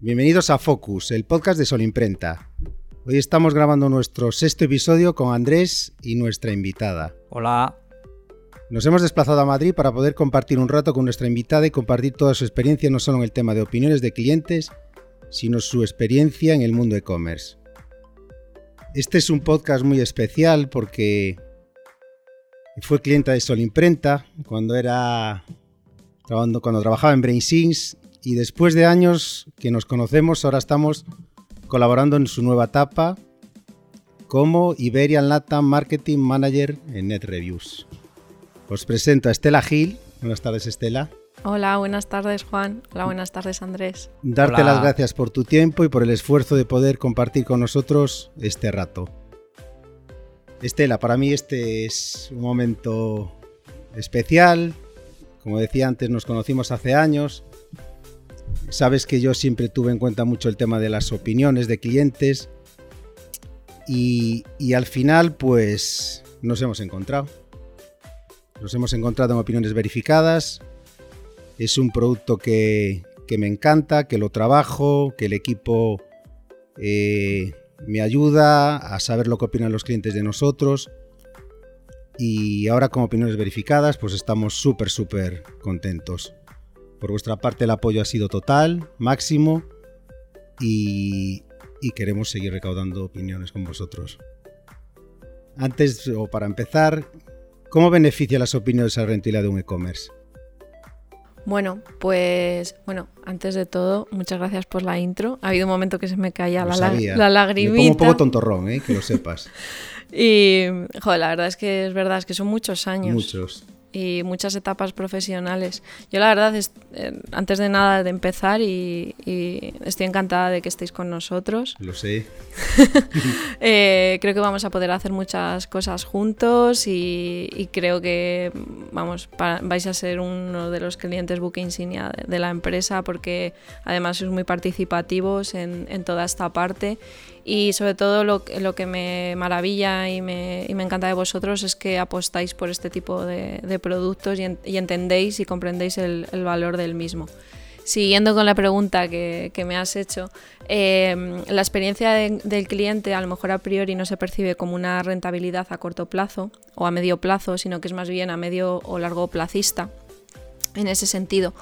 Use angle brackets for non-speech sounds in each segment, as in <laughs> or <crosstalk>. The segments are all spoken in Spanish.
Bienvenidos a Focus, el podcast de Sol Imprenta. Hoy estamos grabando nuestro sexto episodio con Andrés y nuestra invitada. Hola. Nos hemos desplazado a Madrid para poder compartir un rato con nuestra invitada y compartir toda su experiencia no solo en el tema de opiniones de clientes, sino su experiencia en el mundo e-commerce. Este es un podcast muy especial porque fue clienta de Sol Imprenta cuando era cuando trabajaba en BrainSins y después de años que nos conocemos ahora estamos colaborando en su nueva etapa como Iberian Latam Marketing Manager en NetReviews. Os presento a Estela Gil. Buenas tardes, Estela. Hola, buenas tardes, Juan. Hola, buenas tardes, Andrés. Darte las gracias por tu tiempo y por el esfuerzo de poder compartir con nosotros este rato. Estela, para mí este es un momento especial. Como decía antes, nos conocimos hace años. Sabes que yo siempre tuve en cuenta mucho el tema de las opiniones de clientes. Y, al final, pues, nos hemos encontrado. Nos hemos encontrado en opiniones verificadas. Es un producto que, me encanta, que lo trabajo, que el equipo eh, me ayuda a saber lo que opinan los clientes de nosotros. Y ahora con opiniones verificadas, pues estamos súper, súper contentos. Por vuestra parte el apoyo ha sido total, máximo, y, y queremos seguir recaudando opiniones con vosotros. Antes, o para empezar, ¿Cómo beneficia las opiniones a la rentabilidad de un e-commerce? Bueno, pues bueno, antes de todo, muchas gracias por la intro. Ha habido un momento que se me caía la, la, lagrimita. Me pongo un poco tontorrón, ¿eh? que lo sepas. <laughs> y, joder, la verdad es que es verdad, es que son muchos años. Muchos y muchas etapas profesionales. Yo la verdad, es, eh, antes de nada de empezar, y, estoy encantada de que estéis con nosotros. Lo sé. <laughs> Eh, creo que vamos a poder hacer muchas cosas juntos y, creo que vamos, vais a ser uno de los clientes book insignia de, la empresa porque además sois muy participativos en, en toda esta parte y sobre todo lo, lo que me maravilla y me, y me, encanta de vosotros es que apostáis por este tipo de, productos y, entendéis y comprendéis el, valor del mismo. Siguiendo con la pregunta que, que me has hecho, eh, la experiencia del cliente a lo mejor a priori no se percibe como una rentabilidad a corto plazo o a medio plazo, sino que es más bien a medio o largo plazista en ese sentido.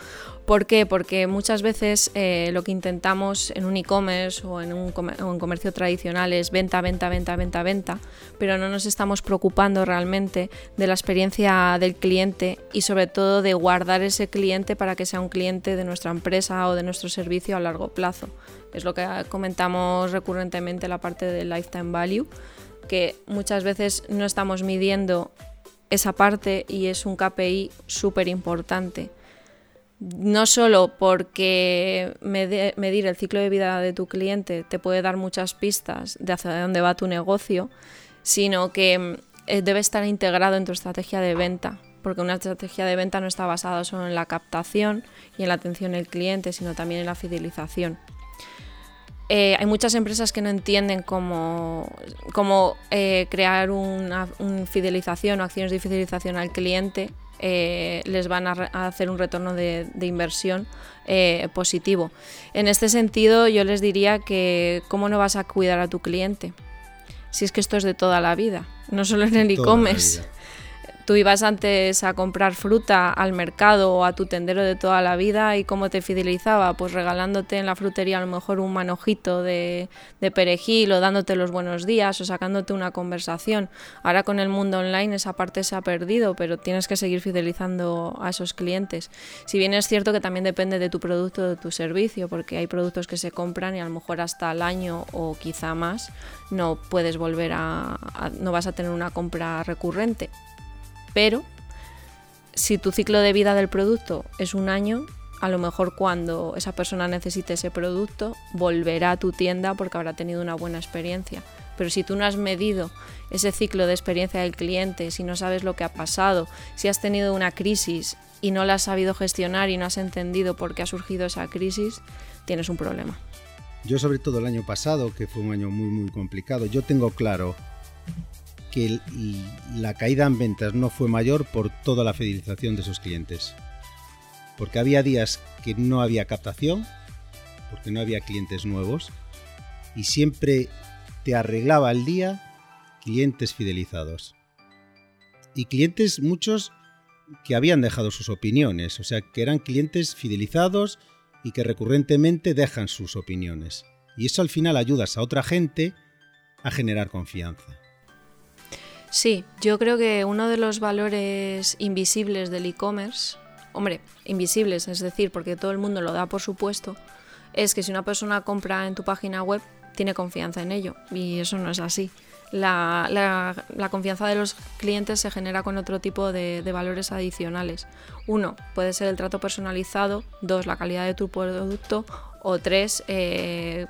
¿Por qué? Porque muchas veces eh, lo que intentamos en un e-commerce o, en un comercio tradicional es venta, venta, venta, venta, venta, pero no nos estamos preocupando realmente de la experiencia del cliente y sobre todo de guardar ese cliente para que sea un cliente de nuestra empresa o de nuestro servicio a largo plazo. Es lo que comentamos recurrentemente la parte del lifetime value, que muchas veces no estamos midiendo esa parte y es un KPI súper importante no solo porque medir el ciclo de vida de tu cliente te puede dar muchas pistas de hacia dónde va tu negocio, sino que eh, debe estar integrado en tu estrategia de venta, porque una estrategia de venta no está basada solo en la captación y en la atención al cliente, sino también en la fidelización. Eh, hay muchas empresas que no entienden cómo, cómo eh, crear una, fidelización o acciones de fidelización al cliente eh, les van a, hacer un retorno de, inversión eh, positivo. En este sentido, yo les diría que cómo no vas a cuidar a tu cliente, si es que esto es de toda la vida, no solo en el e-commerce. Tú ibas antes a comprar fruta al mercado o a tu tendero de toda la vida y cómo te fidelizaba, pues regalándote en la frutería a lo mejor un manojito de, perejil o dándote los buenos días o sacándote una conversación. Ahora con el mundo online esa parte se ha perdido, pero tienes que seguir fidelizando a esos clientes. Si bien es cierto que también depende de tu producto o de tu servicio, porque hay productos que se compran y a lo mejor hasta el año o quizá más no puedes volver a no vas a tener una compra recurrente pero si tu ciclo de vida del producto es un año, a lo mejor cuando esa persona necesite ese producto, volverá a tu tienda porque habrá tenido una buena experiencia. Pero si tú no has medido ese ciclo de experiencia del cliente, si no sabes lo que ha pasado, si has tenido una crisis y no la has sabido gestionar y no has entendido por qué ha surgido esa crisis, tienes un problema. Yo sobre todo el año pasado, que fue un año muy muy complicado, yo tengo claro que la caída en ventas no fue mayor por toda la fidelización de sus clientes. Porque había días que no había captación, porque no había clientes nuevos, y siempre te arreglaba al día clientes fidelizados. Y clientes muchos que habían dejado sus opiniones, o sea, que eran clientes fidelizados y que recurrentemente dejan sus opiniones. Y eso al final ayudas a otra gente a generar confianza. Sí, yo creo que uno de los valores invisibles del e-commerce, hombre, invisibles, es decir, porque todo el mundo lo da por supuesto, es que si una persona compra en tu página web, tiene confianza en ello. Y eso no es así. La, confianza de los clientes se genera con otro tipo de, valores adicionales. Uno, puede ser el trato personalizado. Dos, la calidad de tu producto. O tres, eh,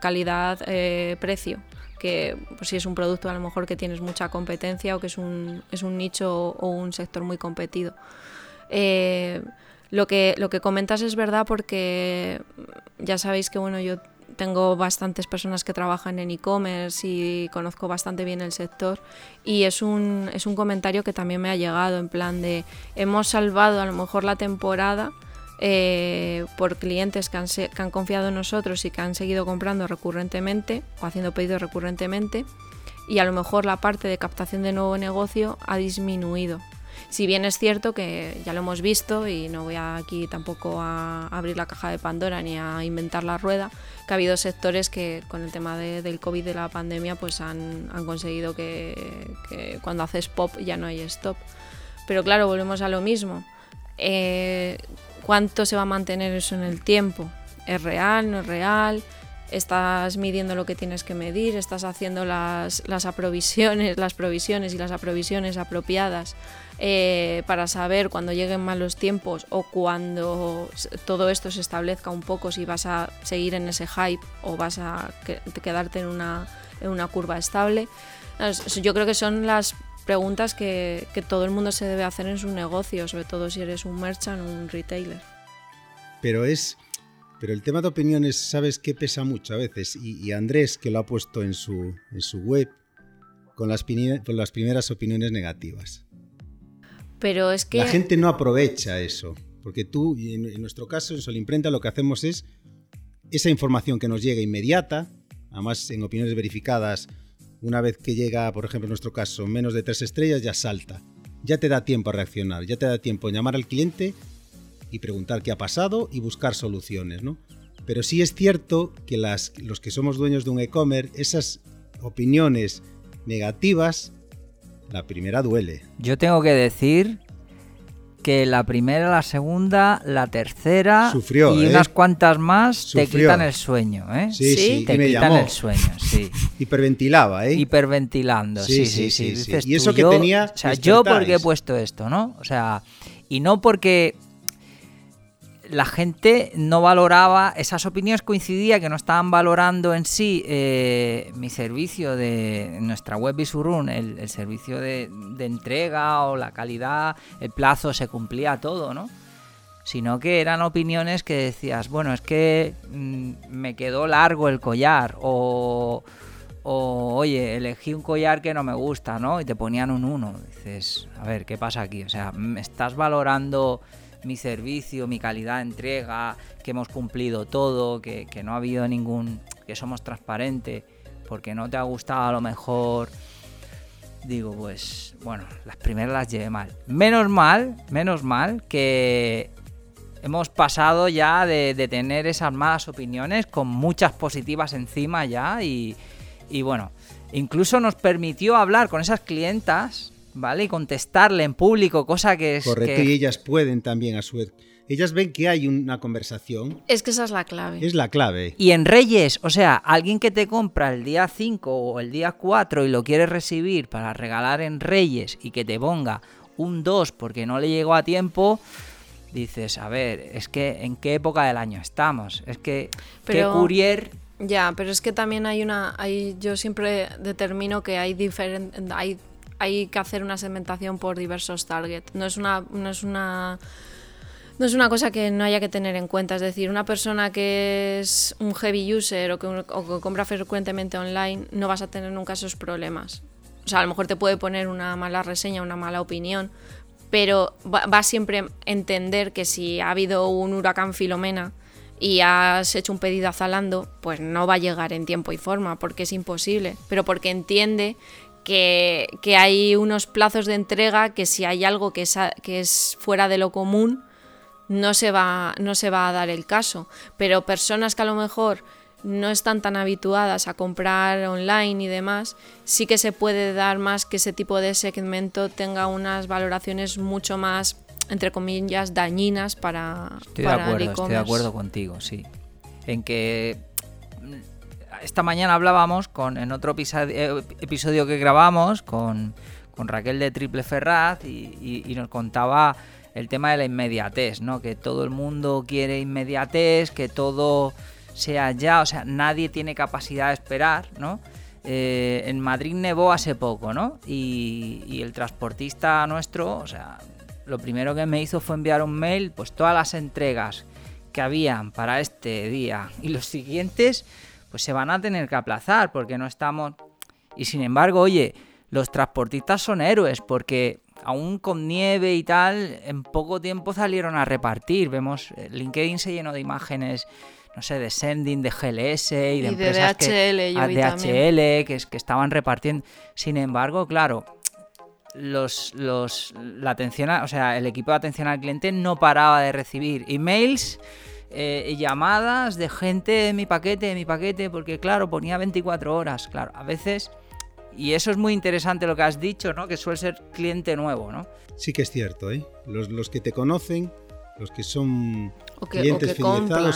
calidad-precio. Eh, que pues, si es un producto a lo mejor que tienes mucha competencia o que es un, es un nicho o un sector muy competido. Eh, lo, que, lo que comentas es verdad porque ya sabéis que bueno, yo tengo bastantes personas que trabajan en e-commerce y conozco bastante bien el sector y es un, es un comentario que también me ha llegado en plan de hemos salvado a lo mejor la temporada eh, por clientes que han, que han confiado en nosotros y que han seguido comprando recurrentemente o haciendo pedidos recurrentemente y a lo mejor la parte de captación de nuevo negocio ha disminuido. Si bien es cierto que ya lo hemos visto y no voy aquí tampoco a abrir la caja de Pandora ni a inventar la rueda, que ha habido sectores que con el tema del COVID de la pandemia pues han, conseguido que, cuando haces pop ya no hay stop. Pero claro, volvemos a lo mismo. Eh, ¿Cuánto se va a mantener eso en el tiempo? ¿Es real? ¿No es real? estás midiendo lo que tienes que medir, estás haciendo las, las aprovisiones, las provisiones y las aprovisiones apropiadas eh, para saber cuando lleguen malos tiempos o cuando todo esto se establezca un poco si vas a seguir en ese hype o vas a quedarte en una, en una curva estable. Yo creo que son las preguntas que, que todo el mundo se debe hacer en su negocio, sobre todo si eres un merchant o un retailer. Pero es pero el tema de opiniones, ¿sabes qué pesa mucho a veces? Y, Andrés, que lo ha puesto en su, en su web, con las, con las primeras opiniones negativas. Pero es que... La gente no aprovecha eso. Porque tú, y en, nuestro caso, en Solimprenta, lo que hacemos es esa información que nos llega inmediata, además en opiniones verificadas, una vez que llega, por ejemplo, en nuestro caso, menos de tres estrellas, ya salta. Ya te da tiempo a reaccionar, ya te da tiempo a llamar al cliente y preguntar qué ha pasado y buscar soluciones, ¿no? Pero sí es cierto que las, los que somos dueños de un e-commerce, esas opiniones negativas, la primera duele. Yo tengo que decir que la primera, la segunda, la tercera Sufrió, y ¿eh? unas cuantas más te quitan el sueño, ¿eh? Sí, sí, te quitan el sueño, sí. <laughs> Hiperventilaba, ¿eh? Hiperventilando, sí, sí, sí. y eso que tenía. O sea, yo porque he puesto esto, ¿no? O sea, y no porque la gente no valoraba, esas opiniones coincidía que no estaban valorando en sí eh, mi servicio de nuestra web Visurun, el, el servicio de, entrega o la calidad, el plazo, se cumplía todo, ¿no? Sino que eran opiniones que decías, bueno, es que mm, me quedó largo el collar o, o, oye, elegí un collar que no me gusta, ¿no? Y te ponían un 1. Dices, a ver, ¿qué pasa aquí? O sea, ¿me estás valorando mi servicio, mi calidad de entrega, que hemos cumplido todo, que, no ha habido ningún, que somos transparentes, porque no te ha gustado a lo mejor, digo, pues bueno, las primeras las llevé mal. Menos mal, menos mal que hemos pasado ya de, tener esas malas opiniones con muchas positivas encima ya y, y bueno, incluso nos permitió hablar con esas clientas ¿vale? Y contestarle en público, cosa que es... Correcto, y ellas pueden también a su vez. Ellas ven que hay una conversación. Es que esa es la clave. Es la clave. Y en Reyes, o sea, alguien que te compra el día 5 o el día 4 y lo quiere recibir para regalar en Reyes y que te ponga un 2 porque no le llegó a tiempo, dices, a ver, es que en qué época del año estamos. Es que pero, qué courier ya, pero es que también hay una, hay, yo siempre determino que hay diferentes, hay hay que hacer una segmentación por diversos targets. No es una, no es una no es una cosa que no haya que tener en cuenta. Es decir, una persona que es un heavy user o que, compra frecuentemente online, no vas a tener nunca esos problemas. O sea, a lo mejor te puede poner una mala reseña, una mala opinión, pero va, va siempre entender que si ha habido un huracán Filomena y has hecho un pedido a Zalando, pues no va a llegar en tiempo y forma, porque es imposible, pero porque entiende que, hay unos plazos de entrega que si hay algo que es, que es fuera de lo común, no se, va, no se va a dar el caso. Pero personas que a lo mejor no están tan habituadas a comprar online y demás, sí que se puede dar más que ese tipo de segmento tenga unas valoraciones mucho más, entre comillas, dañinas para, estoy de acuerdo, Estoy de acuerdo contigo, sí. En que esta mañana hablábamos con, en otro eh, episodio, que grabamos con, Raquel de Triple Ferraz y, y nos contaba el tema de la inmediatez, ¿no? Que todo el mundo quiere inmediatez, que todo sea ya, o sea, nadie tiene capacidad de esperar, ¿no? Eh, en Madrid nevó hace poco, ¿no? Y, el transportista nuestro, o sea, lo primero que me hizo fue enviar un mail, pues todas las entregas que habían para este día y los siguientes, pues se van a tener que aplazar porque no estamos... Y sin embargo, oye, los transportistas son héroes porque aún con nieve y tal, en poco tiempo salieron a repartir. Vemos, eh, LinkedIn se llenó de imágenes no sé, de Sending, de GLS y de empresas DHL, que, ah, DHL que, que estaban repartiendo. Sin embargo, claro, los, los, la atención, o sea, el equipo de atención al cliente no paraba de recibir emails eh, llamadas de gente de mi paquete, de mi paquete, porque claro, ponía 24 horas, claro, a veces, y eso es muy interesante lo que has dicho, ¿no? Que suele ser cliente nuevo, ¿no? Sí que es cierto, ¿eh? Los, los que te conocen los que son o que, compran,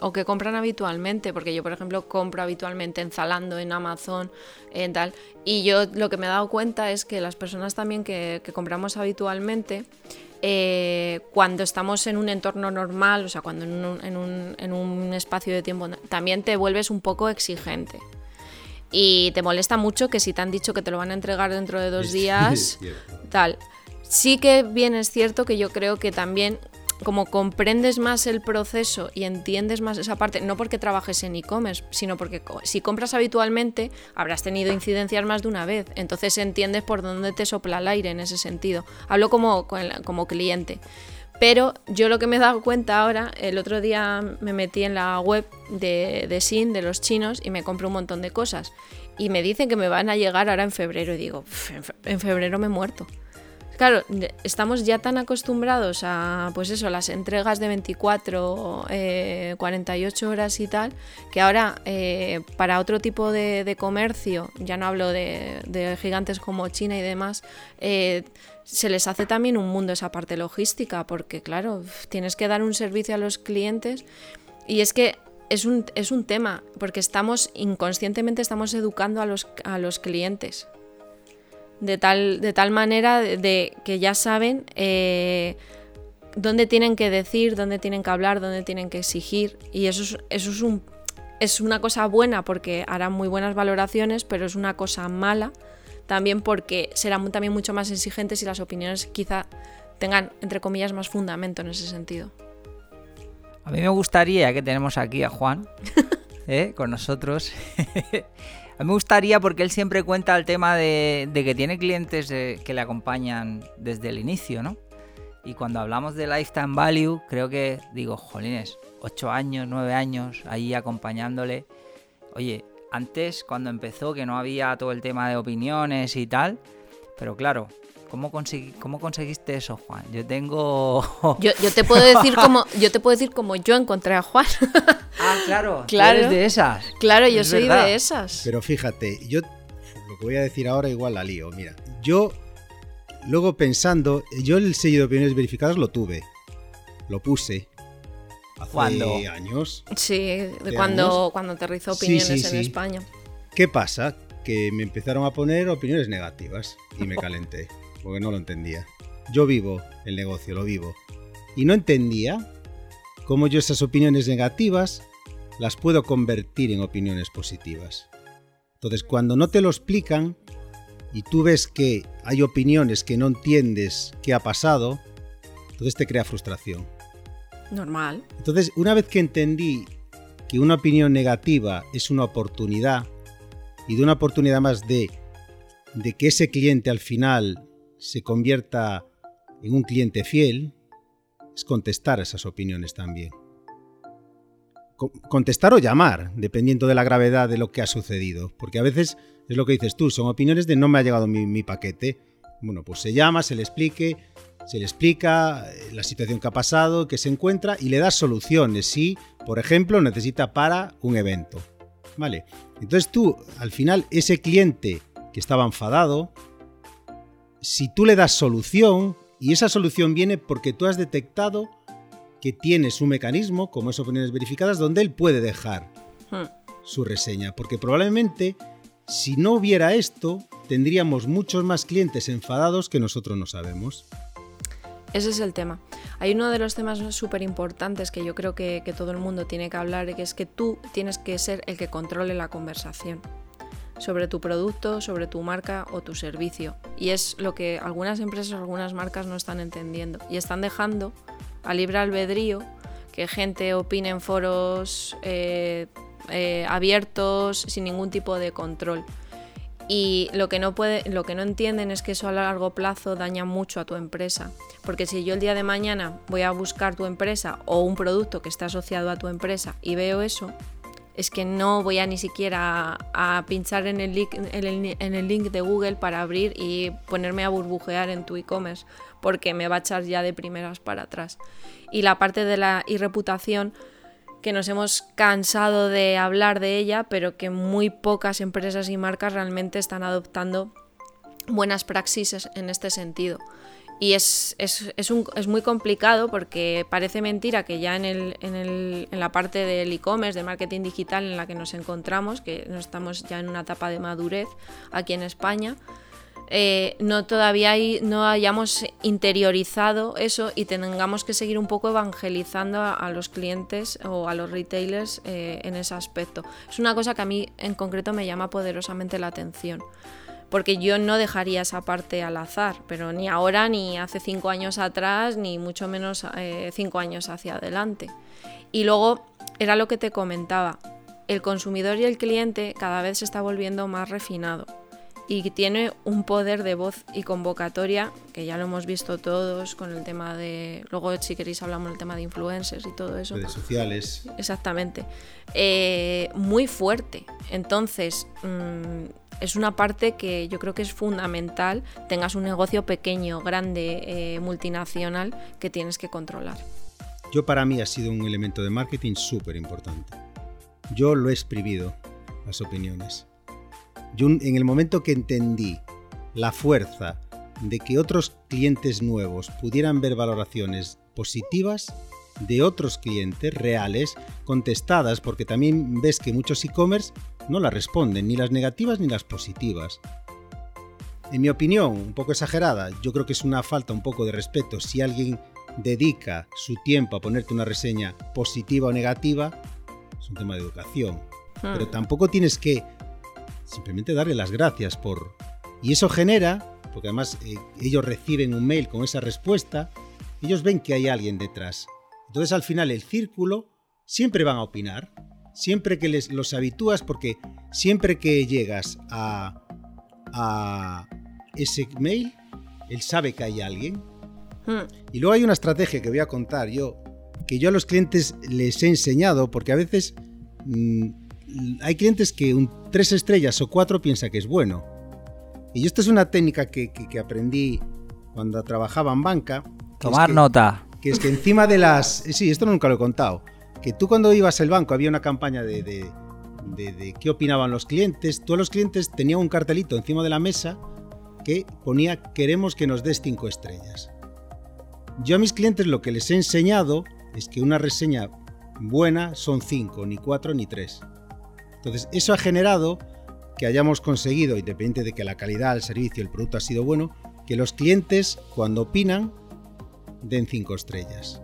o que compran habitualmente, porque yo, por ejemplo, compro habitualmente en Zalando, en Amazon, en tal. Y yo lo que me he dado cuenta es que las personas también que, compramos habitualmente, eh, cuando estamos en un entorno normal, o sea, cuando en un, en, un, en un espacio de tiempo, también te vuelves un poco exigente. Y te molesta mucho que si te han dicho que te lo van a entregar dentro de dos <laughs> días, tal. Sí que bien es cierto que yo creo que también como comprendes más el proceso y entiendes más esa parte, no porque trabajes en e-commerce, sino porque si compras habitualmente habrás tenido incidencias más de una vez, entonces entiendes por dónde te sopla el aire en ese sentido. Hablo como, como cliente. Pero yo lo que me he dado cuenta ahora, el otro día me metí en la web de, de Sin, de los chinos, y me compré un montón de cosas. Y me dicen que me van a llegar ahora en febrero. Y digo, en febrero me he muerto. Claro, estamos ya tan acostumbrados a, pues eso, las entregas de 24, 48 eh, horas y tal, que ahora eh, para otro tipo de, comercio, ya no hablo de, gigantes como China y demás, eh, se les hace también un mundo esa parte logística, porque claro, tienes que dar un servicio a los clientes. Y es que es un, es un tema, porque estamos inconscientemente estamos educando a los, a los clientes de tal, de tal manera de, que ya saben eh, dónde tienen que decir, dónde tienen que hablar, dónde tienen que exigir. Y eso es, eso es, un, es una cosa buena porque harán muy buenas valoraciones, pero es una cosa mala también porque serán también mucho más exigentes y las opiniones quizá tengan, entre comillas, más fundamento en ese sentido. A mí me gustaría que tenemos aquí a Juan <laughs> ¿eh? con nosotros. <laughs> A mí me gustaría porque él siempre cuenta el tema de, que tiene clientes que le acompañan desde el inicio, ¿no? Y cuando hablamos de lifetime value, creo que digo, jolines, 8 años, 9 años ahí acompañándole. Oye, antes cuando empezó que no había todo el tema de opiniones y tal, pero claro, ¿Cómo, ¿Cómo conseguiste eso, Juan? Yo tengo. <laughs> Yo, te puedo <laughs> decir como yo te puedo decir como yo encontré a Juan. <laughs> ah, claro. Claro. Eres de esas. Claro, yo soy de esas. Pero fíjate, yo lo que voy a decir ahora igual la lío. Mira, yo luego pensando, yo el sello de opiniones verificadas lo tuve, lo puse. Hace años. Sí, cuando, cuando aterrizó opiniones en España. ¿Qué pasa? Que me empezaron a poner opiniones negativas y me calenté porque no lo entendía. Yo vivo el negocio, lo vivo. Y no entendía cómo yo esas opiniones negativas las puedo convertir en opiniones positivas. Entonces, cuando no te lo explican y tú ves que hay opiniones que no entiendes qué ha pasado, entonces te crea frustración. Normal. Entonces, una vez que entendí que una opinión negativa es una oportunidad, y de una oportunidad más de, de que ese cliente al final se convierta en un cliente fiel, es contestar esas opiniones también. contestar o llamar, dependiendo de la gravedad de lo que ha sucedido. Porque a veces es lo que dices tú, son opiniones de no me ha llegado mi, paquete. Bueno, pues se llama, se le explique, se le explica eh, la situación que ha pasado, que se encuentra y le das soluciones si, por ejemplo, necesita para un evento. ¿Vale? Entonces tú, al final, ese cliente que estaba enfadado, si tú le das solución, y esa solución viene porque tú has detectado que tienes un mecanismo, como es opiniones verificadas, donde él puede dejar hmm. su reseña. Porque probablemente, si no hubiera esto, tendríamos muchos más clientes enfadados que nosotros no sabemos. Ese es el tema. Hay uno de los temas súper importantes que yo creo que, que, todo el mundo tiene que hablar, que es que tú tienes que ser el que controle la conversación sobre tu producto, sobre tu marca o tu servicio. Y es lo que algunas empresas algunas marcas no están entendiendo. Y están dejando a libre albedrío, que gente opine en foros eh, eh, abiertos sin ningún tipo de control. Y lo que, no puede, lo que no entienden es que eso a largo plazo daña mucho a tu empresa. Porque si yo el día de mañana voy a buscar tu empresa o un producto que está asociado a tu empresa y veo eso, es que no voy a ni siquiera a, pinchar en el, link, en el link de Google para abrir y ponerme a burbujear en tu e-commerce porque me va a echar ya de primeras para atrás. Y la parte de la irreputación, que nos hemos cansado de hablar de ella, pero que muy pocas empresas y marcas realmente están adoptando buenas praxis en este sentido. Y es, es, es, muy complicado porque parece mentira que ya en, el, en, el, en la parte del e-commerce, de marketing digital en la que nos encontramos, que no estamos ya en una etapa de madurez aquí en España, eh, no todavía no hayamos interiorizado eso y tengamos que seguir un poco evangelizando a, los clientes o a los retailers eh, en ese aspecto. Es una cosa que a mí en concreto me llama poderosamente la atención. Porque yo no dejaría esa parte al azar, pero ni ahora, ni hace cinco años atrás, ni mucho menos eh, cinco años hacia adelante. Y luego era lo que te comentaba, el consumidor y el cliente cada vez se está volviendo más refinado y tiene un poder de voz y convocatoria, que ya lo hemos visto todos con el tema de, luego si queréis hablamos del tema de influencers y todo eso. Redes sociales. Exactamente. Eh, muy fuerte. Entonces, mm, es una parte que yo creo que es fundamental, tengas un negocio pequeño, grande, eh, multinacional, que tienes que controlar. Yo para mí ha sido un elemento de marketing súper importante. Yo lo he exprimido, las opiniones yo en el momento que entendí la fuerza de que otros clientes nuevos pudieran ver valoraciones positivas de otros clientes reales contestadas, porque también ves que muchos e-commerce no las responden, ni las negativas ni las positivas. En mi opinión, un poco exagerada, yo creo que es una falta un poco de respeto si alguien dedica su tiempo a ponerte una reseña positiva o negativa, es un tema de educación. Hmm. Pero tampoco tienes que simplemente darle las gracias por... Y eso genera, porque además eh, ellos reciben un mail con esa respuesta, ellos ven que hay alguien detrás. Entonces al final el círculo siempre van a opinar, siempre que les, los habitúas, porque siempre que llegas a, a ese mail, él sabe que hay alguien. Hmm. Y luego hay una estrategia que voy a contar yo, que yo a los clientes les he enseñado, porque a veces mm, hay clientes que un tres estrellas o cuatro piensa que es bueno. Y esto es una técnica que, aprendí cuando trabajaba en banca. Tomar nota. Que es que encima de las... Sí, esto nunca lo he contado. Que tú cuando ibas al banco había una campaña de, qué opinaban los clientes. Todos los clientes tenían un cartelito encima de la mesa que ponía queremos que nos des cinco estrellas. Yo a mis clientes lo que les he enseñado es que una reseña buena son cinco, ni cuatro ni tres. Entonces, eso ha generado que hayamos conseguido, independiente de que la calidad, el servicio, el producto ha sido bueno, que los clientes, cuando opinan, den cinco estrellas.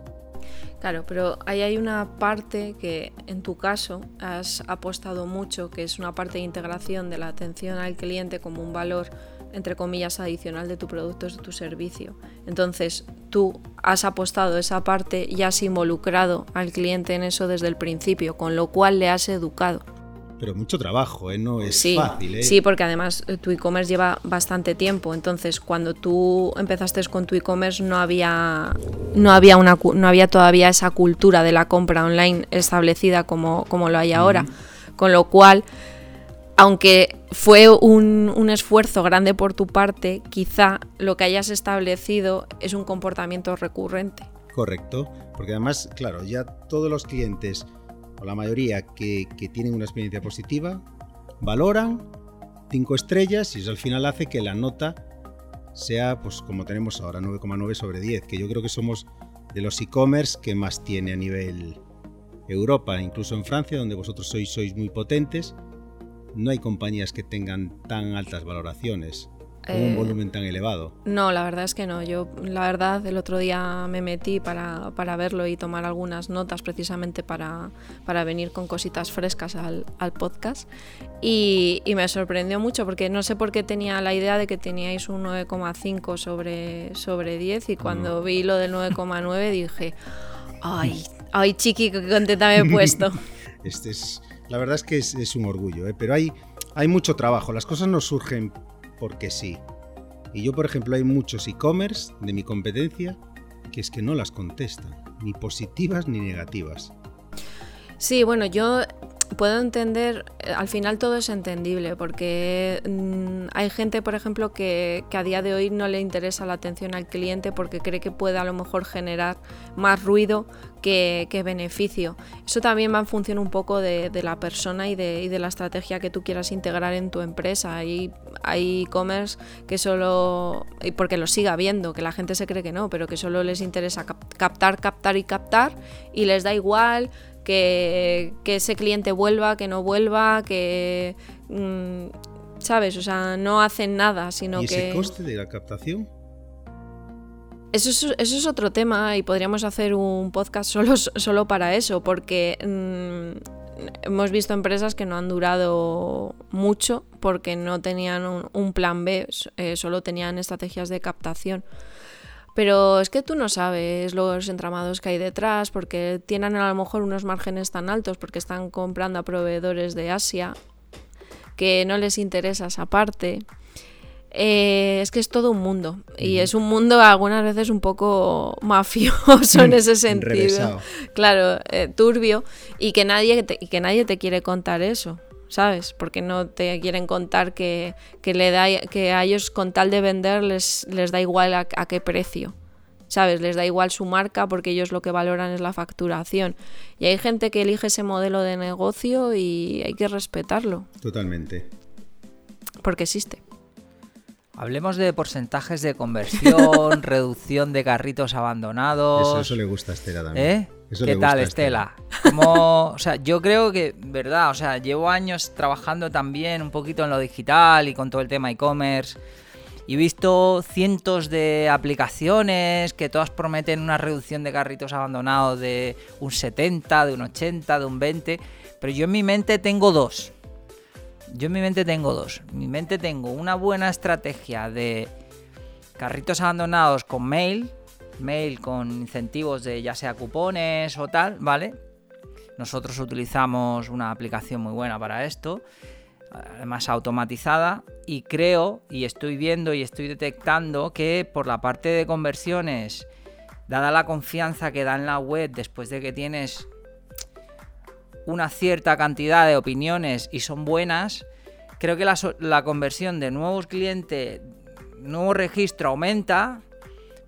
Claro, pero ahí hay una parte que en tu caso has apostado mucho, que es una parte de integración de la atención al cliente como un valor, entre comillas, adicional de tu producto, de tu servicio. Entonces, tú has apostado esa parte y has involucrado al cliente en eso desde el principio, con lo cual le has educado. Pero mucho trabajo, ¿eh? no es sí, fácil. ¿eh? Sí, porque además eh, tu e-commerce lleva bastante tiempo. Entonces, cuando tú empezaste con tu e-commerce no había, no, había una, no había todavía esa cultura de la compra online establecida como, como lo hay ahora. Con lo cual, aunque fue un, un, esfuerzo grande por tu parte, quizá lo que hayas establecido es un comportamiento recurrente. Correcto, porque además, claro, ya todos los clientes o la mayoría que, tienen una experiencia positiva, valoran cinco estrellas y eso al final hace que la nota sea, pues como tenemos ahora, 9,9 sobre 10, que yo creo que somos de los e-commerce que más tiene a nivel Europa, incluso en Francia, donde vosotros sois, sois muy potentes, no hay compañías que tengan tan altas valoraciones un eh, volumen tan elevado. No, la verdad es que no. Yo, la verdad, el otro día me metí para, verlo y tomar algunas notas precisamente para, para venir con cositas frescas al, podcast. Y, me sorprendió mucho porque no sé por qué tenía la idea de que teníais un 9,5 sobre, sobre 10 y cuando vi lo del 9,9 dije, ay, ay chiqui, qué contenta me he puesto. <laughs> <laughs> este es, la verdad es que es, un orgullo, ¿eh? pero hay, hay mucho trabajo. Las cosas no surgen porque sí. Y yo, por ejemplo, hay muchos e-commerce de mi competencia que es que no las contestan, ni positivas ni negativas. Sí, bueno, yo puedo entender, eh, al final todo es entendible, porque mm, hay gente, por ejemplo, que, a día de hoy no le interesa la atención al cliente porque cree que puede a lo mejor generar más ruido que, beneficio. Eso también va en función un poco de, la persona y de, la estrategia que tú quieras integrar en tu empresa. Hay e-commerce que solo, porque lo siga viendo, que la gente se cree que no, pero que solo les interesa captar, captar y captar y les da igual que, ese cliente vuelva, que no vuelva, que... Mm, ¿Sabes? O sea, no hacen nada, sino ¿Y ese que... coste de la captación? Eso es, eso es, otro tema y podríamos hacer un podcast solo, solo para eso, porque mm, hemos visto empresas que no han durado mucho porque no tenían un, plan B, eh, solo tenían estrategias de captación. Pero es que tú no sabes los entramados que hay detrás, porque tienen a lo mejor unos márgenes tan altos, porque están comprando a proveedores de Asia, que no les interesa esa parte. Eh, es que es todo un mundo y es un mundo algunas veces un poco <laughs> mafioso en ese <laughs> sentido, claro, eh, turbio y que nadie y que nadie te quiere contar eso. ¿Sabes? Porque no te quieren contar que, le da, que a ellos con tal de vender les, les da igual a, qué precio. ¿Sabes? Les da igual su marca porque ellos lo que valoran es la facturación. Y hay gente que elige ese modelo de negocio y hay que respetarlo. Totalmente. Porque existe. Hablemos de porcentajes de conversión, <laughs> reducción de carritos abandonados. Eso, eso le gusta a Estela también. ¿Eh? ¿Qué tal, Estela? Como, o sea, yo creo que, verdad, o sea, llevo años trabajando también un poquito en lo digital y con todo el tema e-commerce. Y he visto cientos de aplicaciones que todas prometen una reducción de carritos abandonados de un 70, de un 80, de un 20. Pero yo en mi mente tengo dos. Yo en mi mente tengo dos. En mi mente tengo una buena estrategia de carritos abandonados con mail, mail con incentivos de ya sea cupones o tal, ¿vale? Nosotros utilizamos una aplicación muy buena para esto, además automatizada, y creo y estoy viendo y estoy detectando que por la parte de conversiones, dada la confianza que da en la web después de que tienes una cierta cantidad de opiniones y son buenas, creo que la, la conversión de nuevos clientes, nuevo registro aumenta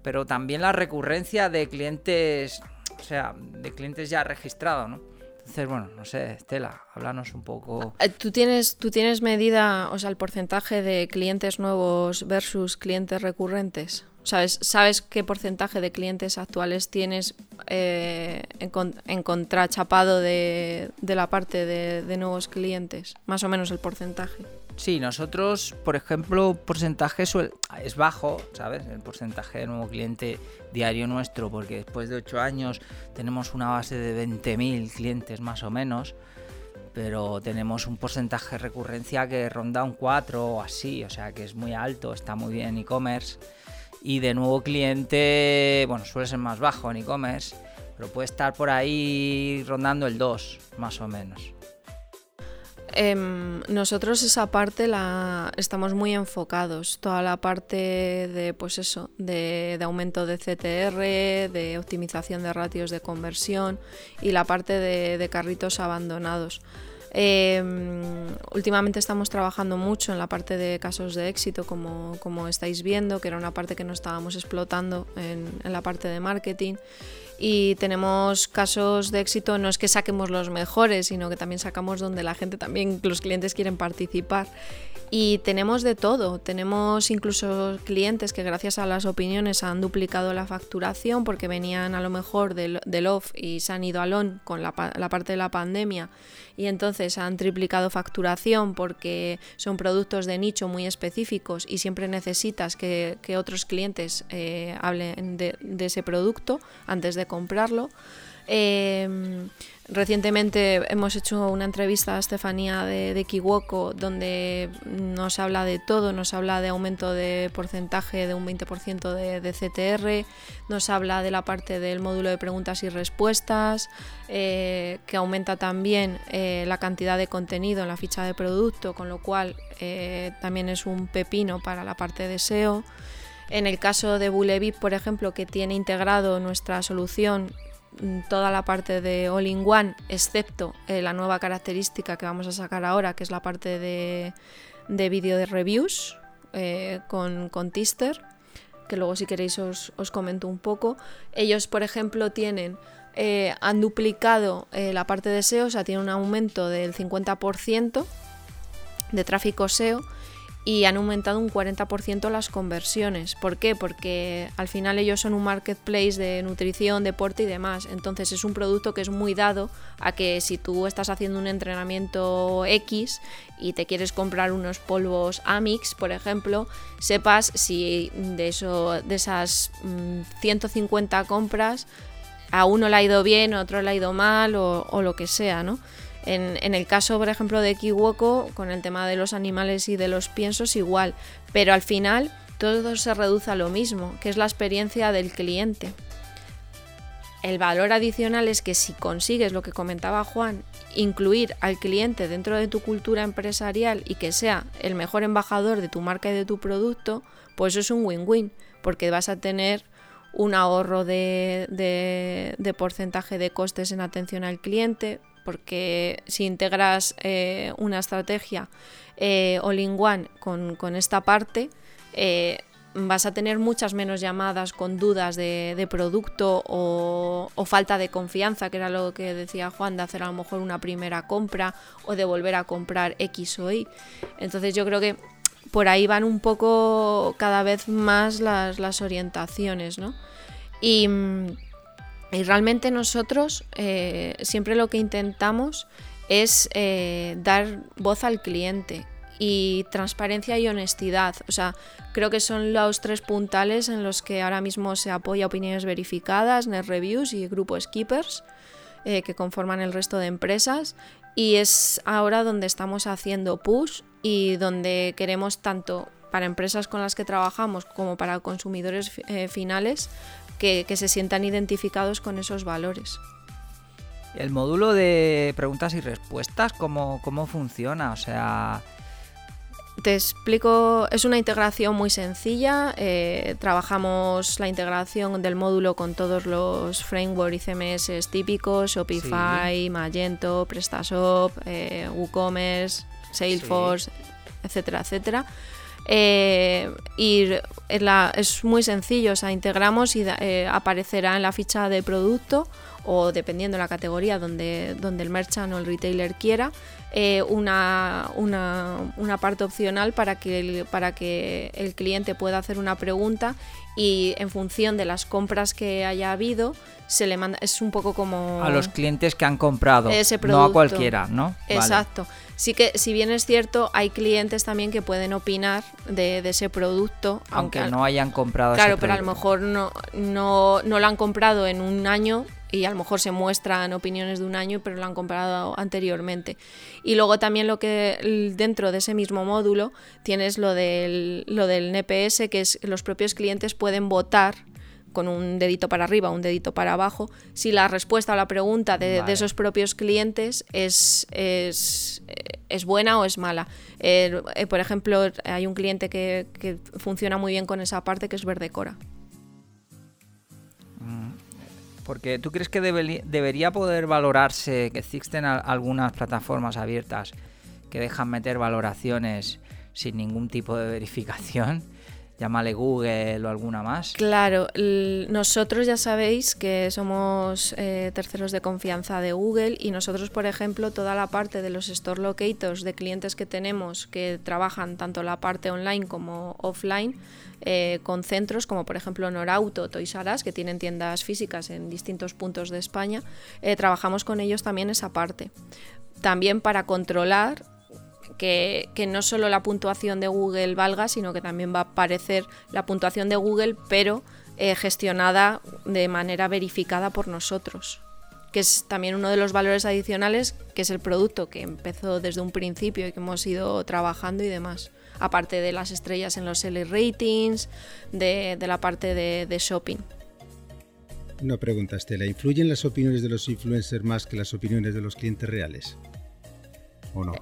pero también la recurrencia de clientes, o sea, de clientes ya registrados, ¿no? Entonces, bueno, no sé, Estela, háblanos un poco. Eh, ¿Tú tienes, ¿Tú tienes medida, o sea, el porcentaje de clientes nuevos versus clientes recurrentes? ¿Sabes, ¿Sabes qué porcentaje de clientes actuales tienes eh, en, contrachapado de, la parte de nuevos clientes? Más o menos el porcentaje. Sí, nosotros, por ejemplo, porcentaje es bajo, ¿sabes? El porcentaje de nuevo cliente diario nuestro, porque después de 8 años tenemos una base de 20.000 clientes más o menos, pero tenemos un porcentaje de recurrencia que ronda un 4 o así, o sea que es muy alto, está muy bien en e-commerce. Y de nuevo cliente, bueno, suele ser más bajo en e-commerce, pero puede estar por ahí rondando el 2, más o menos. Em, nosotros esa parte la estamos muy enfocados. Toda la parte de, pues eso, de, aumento de CTR, de optimización de ratios de conversión y la parte de, carritos abandonados. Em, últimamente estamos trabajando mucho en la parte de casos de éxito, como, como estáis viendo, que era una parte que no estábamos explotando en, en la parte de marketing y tenemos casos de éxito, no es que saquemos los mejores, sino que también sacamos donde la gente también, los clientes quieren participar. Y tenemos de todo, tenemos incluso clientes que gracias a las opiniones han duplicado la facturación porque venían a lo mejor del, off y se han ido al on con la, la parte de la pandemia y entonces han triplicado facturación porque son productos de nicho muy específicos y siempre necesitas que, otros clientes eh, hablen de, de, ese producto antes de comprarlo. Eh, Recientemente hemos hecho una entrevista a Estefanía de, de Kiwoko donde nos habla de todo, nos habla de aumento de porcentaje de un 20% de, CTR, nos habla de la parte del módulo de preguntas y respuestas, eh, que aumenta también eh, la cantidad de contenido en la ficha de producto, con lo cual eh, también es un pepino para la parte de SEO. En el caso de Bulevip, por ejemplo, que tiene integrado nuestra solución toda la parte de All in One, excepto eh, la nueva característica que vamos a sacar ahora, que es la parte de, de vídeo de reviews eh, con, con Tister, que luego si queréis os, os, comento un poco. Ellos, por ejemplo, tienen... Eh, han duplicado la parte de SEO, o sea, tiene un aumento del 50% de tráfico SEO y han aumentado un 40% las conversiones. ¿Por qué? Porque al final ellos son un marketplace de nutrición, deporte y demás. Entonces es un producto que es muy dado a que si tú estás haciendo un entrenamiento X y te quieres comprar unos polvos Amix, por ejemplo, sepas si de, eso, de esas 150 mm, compras a uno le ha ido bien, a otro le ha ido mal o, o lo que sea, ¿no? En, el caso, por ejemplo, de Kiwoko, con el tema de los animales y de los piensos, igual. Pero al final todo se reduce a lo mismo, que es la experiencia del cliente. El valor adicional es que si consigues lo que comentaba Juan, incluir al cliente dentro de tu cultura empresarial y que sea el mejor embajador de tu marca y de tu producto, pues es un win-win, porque vas a tener un ahorro de, porcentaje de costes en atención al cliente, porque si integras eh, una estrategia eh, all-in-one con, esta parte, eh, vas a tener muchas menos llamadas con dudas de, producto o, falta de confianza, que era lo que decía Juan, de hacer a lo mejor una primera compra o de volver a comprar X o Y. Entonces yo creo que por ahí van un poco cada vez más las, las orientaciones, ¿no? Y mm, y realmente nosotros eh, siempre lo que intentamos es eh, dar voz al cliente y transparencia y honestidad. O sea, creo que son los tres puntales en los que ahora mismo se apoya opiniones verificadas, net reviews y grupos skippers eh, que conforman el resto de empresas. Y es ahora donde estamos haciendo push y donde queremos tanto para empresas con las que trabajamos como para consumidores finales que, se sientan identificados con esos valores. El módulo de preguntas y respuestas, ¿cómo, cómo funciona? O sea, te explico, es una integración muy sencilla. Eh, trabajamos la integración del módulo con todos los frameworks y CMS típicos: Shopify, Magento, PrestaShop, eh, WooCommerce, Salesforce, etcétera, etcétera. Eh, y es muy sencillo, o sea, integramos y eh, aparecerá en la ficha de producto o dependiendo de la categoría donde, donde el merchant o el retailer quiera, eh, una, una, parte opcional para que, el, para que el cliente pueda hacer una pregunta y en función de las compras que haya habido, se le manda, es un poco como... A los clientes que han comprado, ese producto. no a cualquiera, ¿no? Exacto. Sí que, si bien es cierto, hay clientes también que pueden opinar de, ese producto. Aunque, no hayan comprado Claro, pero a lo mejor no, no, no lo han comprado en un año y a lo mejor se muestran opiniones de un año, pero lo han comprado anteriormente. Y luego también lo que dentro de ese mismo módulo tienes lo del, lo del NPS, que es los propios clientes pueden votar con un dedito para arriba, un dedito para abajo, si la respuesta a la pregunta de, esos propios clientes es, es, es buena o es mala. Eh, por ejemplo, hay un cliente que, funciona muy bien con esa parte que es Verdecora. Mm, porque tú crees que debería poder valorarse, que existen algunas plataformas abiertas que dejan meter valoraciones sin ningún tipo de verificación llámale Google o alguna más. Claro, nosotros ya sabéis que somos eh, terceros de confianza de Google y nosotros, por ejemplo, toda la parte de los store locators de clientes que tenemos que trabajan tanto la parte online como offline, eh, con centros como por ejemplo Norauto, Toys R que tienen tiendas físicas en distintos puntos de España, eh, trabajamos con ellos también esa parte. También para controlar que, no solo la puntuación de Google valga, sino que también va a aparecer la puntuación de Google, pero eh, gestionada de manera verificada por nosotros que es también uno de los valores adicionales, que es el producto que empezó desde un principio y que hemos ido trabajando y demás. Aparte de las estrellas en los L ratings, de, la parte de, de, shopping. Una pregunta, Estela. ¿Influyen las opiniones de los influencers más que las opiniones de los clientes reales?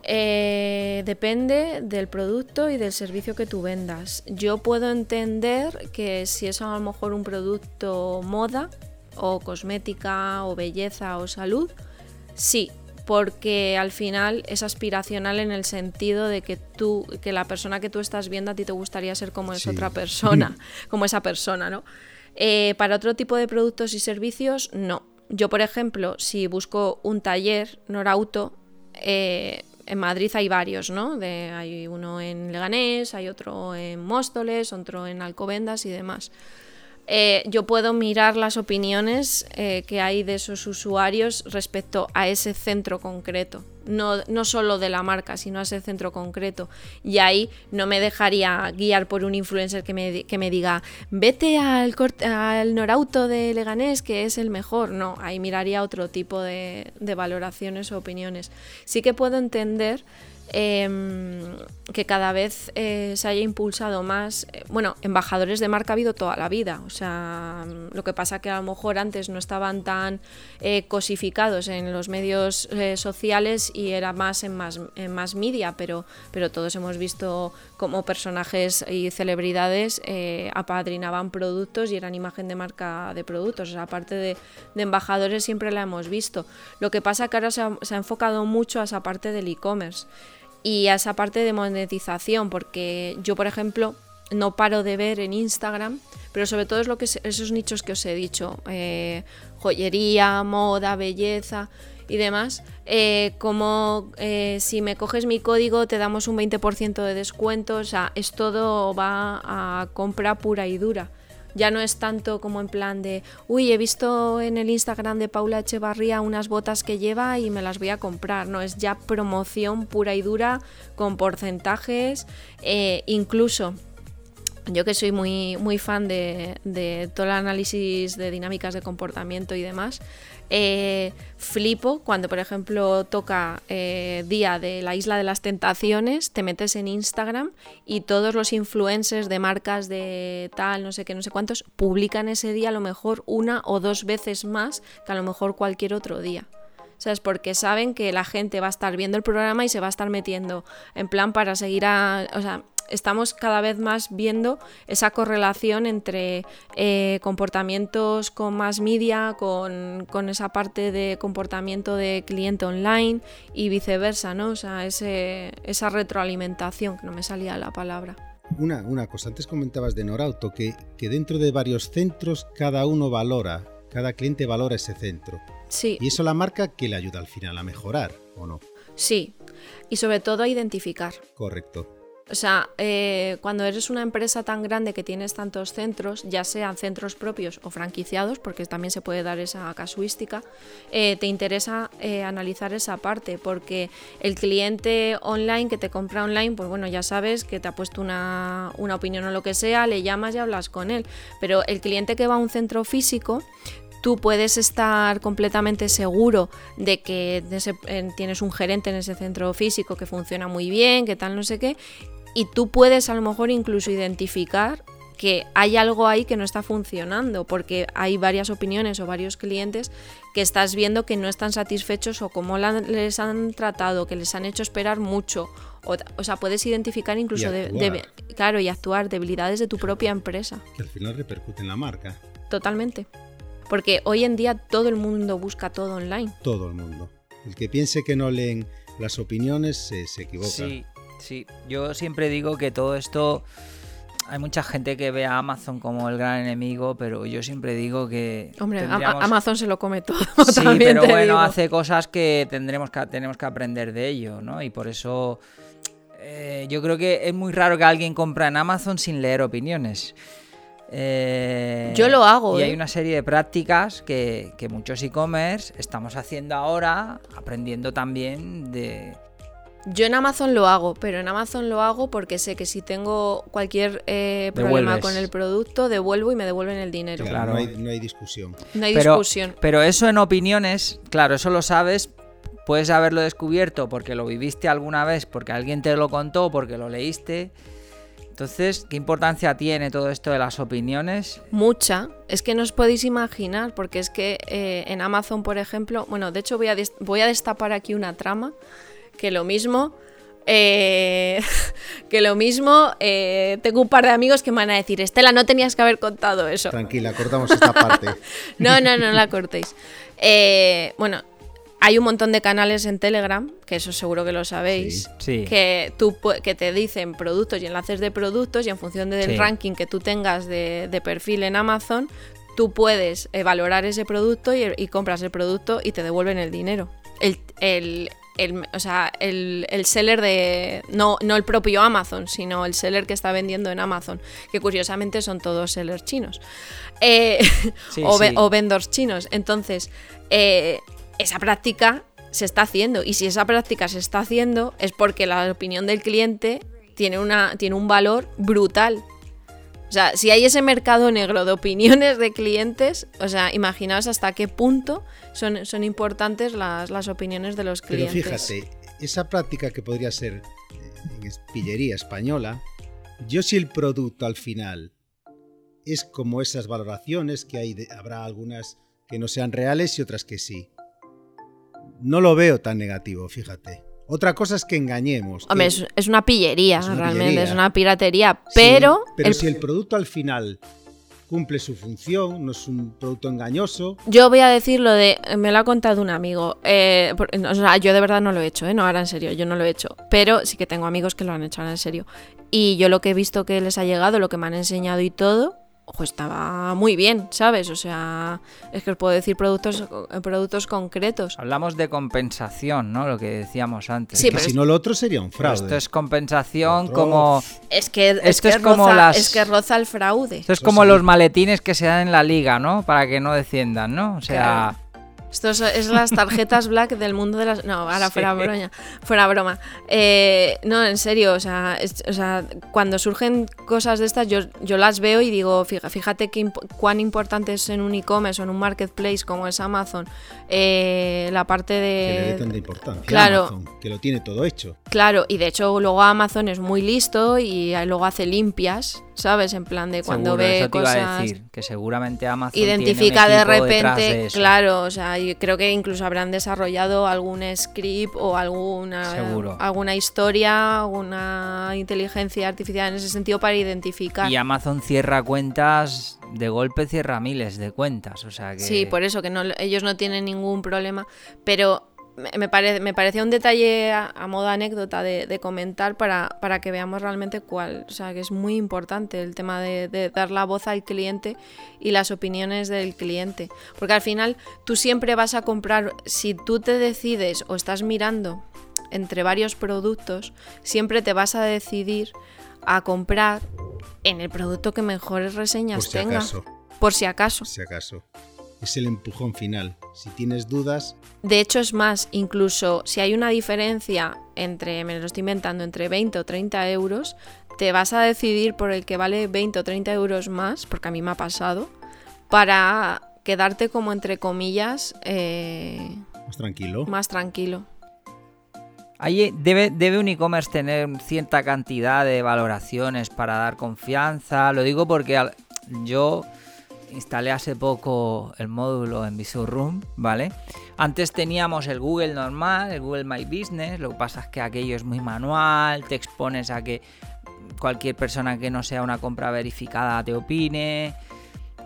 Eh, depende del producto y del servicio que tú vendas. Yo puedo entender que si es a lo mejor un producto moda o cosmética o belleza o salud, sí, porque al final es aspiracional en el sentido de que tú, que la persona que tú estás viendo a ti te gustaría ser como es otra persona, <laughs> como esa persona, ¿no? Eh, para otro tipo de productos y servicios, no. Yo, por ejemplo, si busco un taller Norauto, eh, en Madrid hay varios, ¿no? hay uno en Leganés, hay otro en Móstoles, otro en Alcobendas y demás. Eh, yo puedo mirar las opiniones eh, que hay de esos usuarios respecto a ese centro concreto. No, no, solo de la marca, sino a ese centro concreto. Y ahí no me dejaría guiar por un influencer que me, que me diga, vete al, Norauto de Leganés, que es el mejor. No, ahí miraría otro tipo de valoraciones o opiniones. Sí que puedo entender Em, que cada vez eh, se haya impulsado más. Eh, bueno, embajadores de marca ha habido toda la vida. O sea, lo que pasa que a lo mejor antes no estaban tan eh, cosificados en los medios sociales y era más en más, en más media, pero, pero todos hemos visto como personajes y celebridades apadrinaban productos y eran imagen de marca de productos. O sea, aparte de, embajadores siempre la hemos visto. Lo que pasa que ahora se ha enfocado mucho a esa parte del e-commerce y a esa parte de monetización, porque yo, por ejemplo, no paro de ver en Instagram, pero sobre todo es lo que esos nichos que os he dicho, eh, joyería, moda, belleza y demás, eh, como eh, si me coges mi código te damos un 20% de descuento, o sea, es todo va a compra pura y dura. Ya no es tanto como en plan de, uy, he visto en el Instagram de Paula Echevarría unas botas que lleva y me las voy a comprar. No, es ya promoción pura y dura con porcentajes, eh, incluso yo que soy muy, muy fan de, de, todo el análisis de dinámicas de comportamiento y demás, eh, flipo cuando, por ejemplo, toca eh, día de la Isla de las Tentaciones, te metes en Instagram y todos los influencers de marcas de tal, no sé qué, no sé cuántos, publican ese día a lo mejor una o dos veces más que a lo mejor cualquier otro día. ¿sabes? Porque saben que la gente va a estar viendo el programa y se va a estar metiendo en plan para seguir a... O sea, estamos cada vez más viendo esa correlación entre eh, comportamientos con más media, con, esa parte de comportamiento de cliente online y viceversa, ¿no? O sea, ese, esa retroalimentación, que no me salía la palabra. Una, una cosa, antes comentabas de Norauto, que, que dentro de varios centros cada uno valora, cada cliente valora ese centro. Sí. Y eso la marca que le ayuda al final a mejorar, ¿o no? Sí, y sobre todo a identificar. Correcto. O sea, eh, cuando eres una empresa tan grande que tienes tantos centros, ya sean centros propios o franquiciados, porque también se puede dar esa casuística, eh, te interesa eh, analizar esa parte, porque el cliente online que te compra online, pues bueno, ya sabes que te ha puesto una, una opinión o lo que sea, le llamas y hablas con él. Pero el cliente que va a un centro físico, tú puedes estar completamente seguro de que tienes un gerente en ese centro físico que funciona muy bien, que tal no sé qué, y tú puedes a lo mejor incluso identificar que hay algo ahí que no está funcionando, porque hay varias opiniones o varios clientes que estás viendo que no están satisfechos o cómo les han tratado, que les han hecho esperar mucho. O, sea, puedes identificar incluso, claro, y actuar debilidades de tu propia empresa. Que al final repercute en la marca. Totalmente. Porque hoy en día todo el mundo busca todo online. Todo el mundo. El que piense que no leen las opiniones se, equivoca. Sí, sí. Yo siempre digo que todo esto hay mucha gente que ve a Amazon como el gran enemigo, pero yo siempre digo que. Hombre, Amazon se lo come todo. <laughs> Sí, pero bueno, hace cosas que tendremos que tenemos que aprender de ello, ¿no? Y por eso eh, yo creo que es muy raro que alguien compre en Amazon sin leer opiniones. Eh, Yo lo hago. Y hay ¿eh? una serie de prácticas que, muchos e-commerce estamos haciendo ahora, aprendiendo también de... Yo en Amazon lo hago, pero en Amazon lo hago porque sé que si tengo cualquier eh, problema con el producto, devuelvo y me devuelven el dinero. Claro, No, hay, discusión. No hay discusión. Pero eso en opiniones, claro, eso lo sabes, puedes haberlo descubierto porque lo viviste alguna vez, porque alguien te lo contó, porque lo leíste entonces, ¿qué importancia tiene todo esto de las opiniones? Mucha. Es que no os podéis imaginar, porque es que eh, en Amazon, por ejemplo, bueno, de hecho voy a, voy a destapar aquí una trama, que lo mismo... Eh, <laughs> que lo mismo, eh, tengo un par de amigos que me van a decir, Estela, no tenías que haber contado eso. Tranquila, cortamos esta <laughs> parte. no, no, no la cortéis. bueno, hay un montón de canales en Telegram, que eso seguro que lo sabéis, Que, tú, que te dicen productos y enlaces de productos y en función del ranking que tú tengas de, perfil en Amazon, tú puedes eh, valorar ese producto y, compras el producto y te devuelven el dinero. El, o sea, el, seller de. No, no el propio Amazon, sino el seller que está vendiendo en Amazon, que curiosamente son todos sellers chinos. Eh, <laughs> o, o, vendors chinos. Entonces, eh, esa práctica se está haciendo. Y si esa práctica se está haciendo es porque la opinión del cliente tiene, una, tiene un valor brutal. O sea, si hay ese mercado negro de opiniones de clientes, o sea, imaginaos hasta qué punto son, son importantes las, las opiniones de los clientes. Pero fíjate, esa práctica que podría ser eh, en pillería española, yo si el producto al final es como esas valoraciones que hay, habrá algunas que no sean reales y otras que sí no lo veo tan negativo, fíjate. Otra cosa es que engañemos. Hombre, es, una pillería, realmente, es una piratería, pero... pero si el producto al final cumple su función, no es un producto engañoso. Yo voy a decir lo de, me lo ha contado un amigo, eh, o sea, yo de verdad no lo he hecho, ¿eh? no, ahora en serio, yo no lo he hecho, pero sí que tengo amigos que lo han hecho ahora en serio. Y yo lo que he visto que les ha llegado, lo que me han enseñado y todo, ojo, estaba muy bien, ¿sabes? O sea, es que os puedo decir productos, productos concretos. Hablamos de compensación, ¿no? Lo que decíamos antes. Sí, pero si no lo otro sería un fraude. Esto es compensación como... Es que, esto es, como roza, las... es que roza el fraude. Esto es como los maletines que se dan en la liga, ¿no? Para que no desciendan, ¿no? O sea... Esto es, las tarjetas black del mundo de las. No, ahora fuera broma. Fuera broma. Eh, no, en serio, o sea, o sea, cuando surgen cosas de estas, yo, yo las veo y digo, fíjate que cuán importante es en un e-commerce o en un marketplace como es Amazon, eh, la parte de. Que le dé tanta importancia. Claro. Amazon, que lo tiene todo hecho. Claro, y de hecho, luego Amazon es muy listo y luego hace limpias ¿sabes? En plan de cuando ve cosas. decir, que seguramente Amazon identifica de repente, claro, o sea, yo creo que incluso habrán desarrollado algún script o alguna alguna historia, alguna inteligencia artificial en ese sentido para identificar. Y Amazon cierra cuentas de golpe cierra miles de cuentas, o sea que Sí, por eso que no ellos no tienen ningún problema, pero me, me parecía un detalle a, modo anécdota de, comentar para, para, que veamos realmente cuál, o sea, que es muy importante el tema de, dar la voz al cliente y las opiniones del cliente. Porque al final tú siempre vas a comprar, si tú te decides o estás mirando entre varios productos, siempre te vas a decidir a comprar en el producto que mejores reseñas Por si tenga. Acaso. Por si acaso. Por si acaso es el empujón final. Si tienes dudas... De hecho es más, incluso si hay una diferencia entre, me lo estoy inventando, entre 20 o 30 euros, te vas a decidir por el que vale 20 o 30 euros más, porque a mí me ha pasado, para quedarte como entre comillas... Eh, más tranquilo. Más tranquilo. debe, debe un e-commerce tener cierta cantidad de valoraciones para dar confianza. Lo digo porque yo instalé hace poco el módulo en Visual Room, ¿vale? Antes teníamos el Google normal, el Google My Business, lo que pasa es que aquello es muy manual, te expones a que cualquier persona que no sea una compra verificada te opine.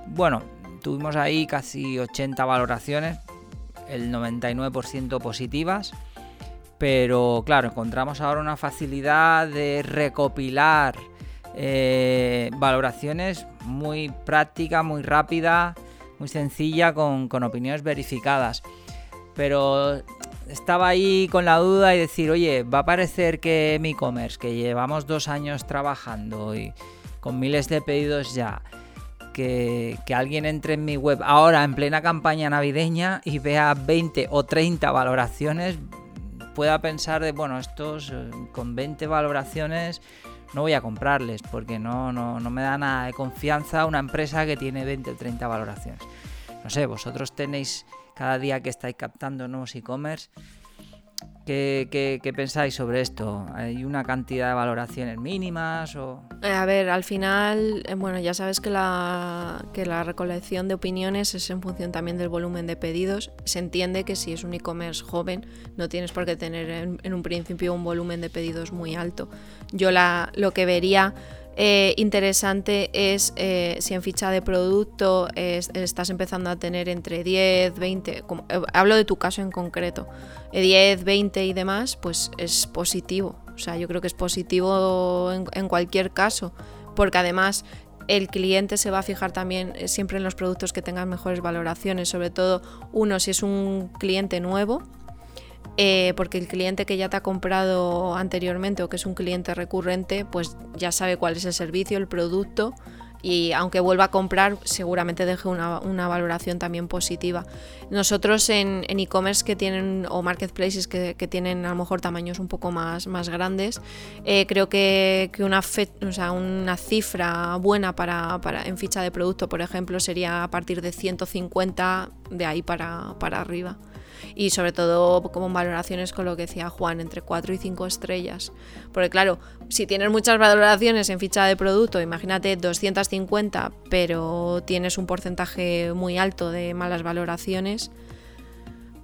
Bueno, tuvimos ahí casi 80 valoraciones, el 99% positivas. Pero claro, encontramos ahora una facilidad de recopilar eh, valoraciones muy práctica, muy rápida, muy sencilla, con, opiniones verificadas. Pero estaba ahí con la duda y decir, oye, va a parecer que mi e-commerce, que llevamos dos años trabajando y con miles de pedidos ya, que, que, alguien entre en mi web ahora en plena campaña navideña y vea 20 o 30 valoraciones, pueda pensar de, bueno, estos eh, con 20 valoraciones no voy a comprarles porque no, no, no me da nada de confianza una empresa que tiene 20 o 30 valoraciones. No sé, vosotros tenéis cada día que estáis captando nuevos e-commerce, ¿Qué, pensáis sobre esto? ¿Hay una cantidad de valoraciones mínimas? O... Eh, a ver, al final, eh, bueno, ya sabes que la, que la recolección de opiniones es en función también del volumen de pedidos. Se entiende que si es un e-commerce joven, no tienes por qué tener en, en, un principio un volumen de pedidos muy alto. Yo la, lo que vería eh, interesante es eh, si en ficha de producto estás empezando a tener entre 10, 20, como, eh, hablo de tu caso en concreto, 10, 20 y demás, pues es positivo. O sea, yo creo que es positivo en, cualquier caso, porque además el cliente se va a fijar también siempre en los productos que tengan mejores valoraciones, sobre todo uno si es un cliente nuevo eh, porque el cliente que ya te ha comprado anteriormente o que es un cliente recurrente, pues ya sabe cuál es el servicio, el producto y aunque vuelva a comprar, seguramente deje una, valoración también positiva. Nosotros en e-commerce que tienen, o marketplaces que, tienen a lo mejor tamaños un poco más, grandes, eh, creo que, una, sea, una cifra buena para, en ficha de producto, por ejemplo, sería a partir de 150 de ahí para arriba y sobre todo como valoraciones con lo que decía Juan, entre 4 y 5 estrellas. Porque claro, si tienes muchas valoraciones en ficha de producto, imagínate 250, pero tienes un porcentaje muy alto de malas valoraciones,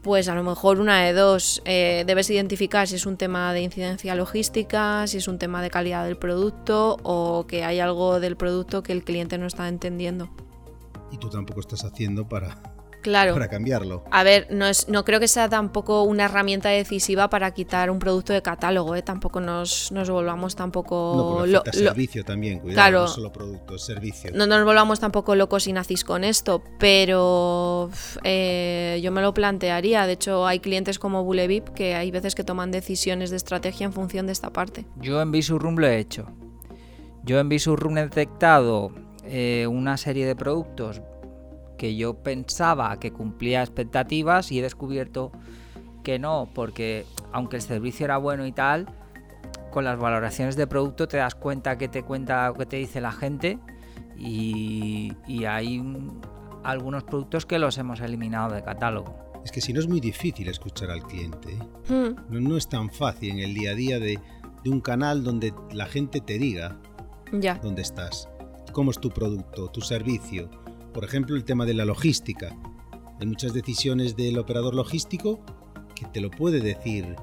pues a lo mejor una de dos, eh, debes identificar si es un tema de incidencia logística, si es un tema de calidad del producto o que hay algo del producto que el cliente no está entendiendo. Y tú tampoco estás haciendo para claro. para cambiarlo. A ver, no, es, no creo que sea tampoco una herramienta decisiva para quitar un producto de catálogo, ¿eh? tampoco nos, nos volvamos tampoco... No, servicio también, cuidado, no solo producto, servicio. No nos volvamos tampoco locos y nazis con esto, pero eh, yo me lo plantearía. De hecho, hay clientes como Bulevip que hay veces que toman decisiones de estrategia en función de esta parte. Yo en Visurrum lo he hecho. Yo en Visurrum he detectado eh, una serie de productos que yo pensaba que cumplía expectativas y he descubierto que no, porque aunque el servicio era bueno y tal, con las valoraciones de producto te das cuenta que te cuenta o que te dice la gente y, hay algunos productos que los hemos eliminado de catálogo. Es que si no es muy difícil escuchar al cliente. ¿eh? Hmm. No, es tan fácil en el día a día de, un canal donde la gente te diga ya. dónde estás, cómo es tu producto, tu servicio, por ejemplo, el tema de la logística. Hay muchas decisiones del operador logístico que te lo puede decir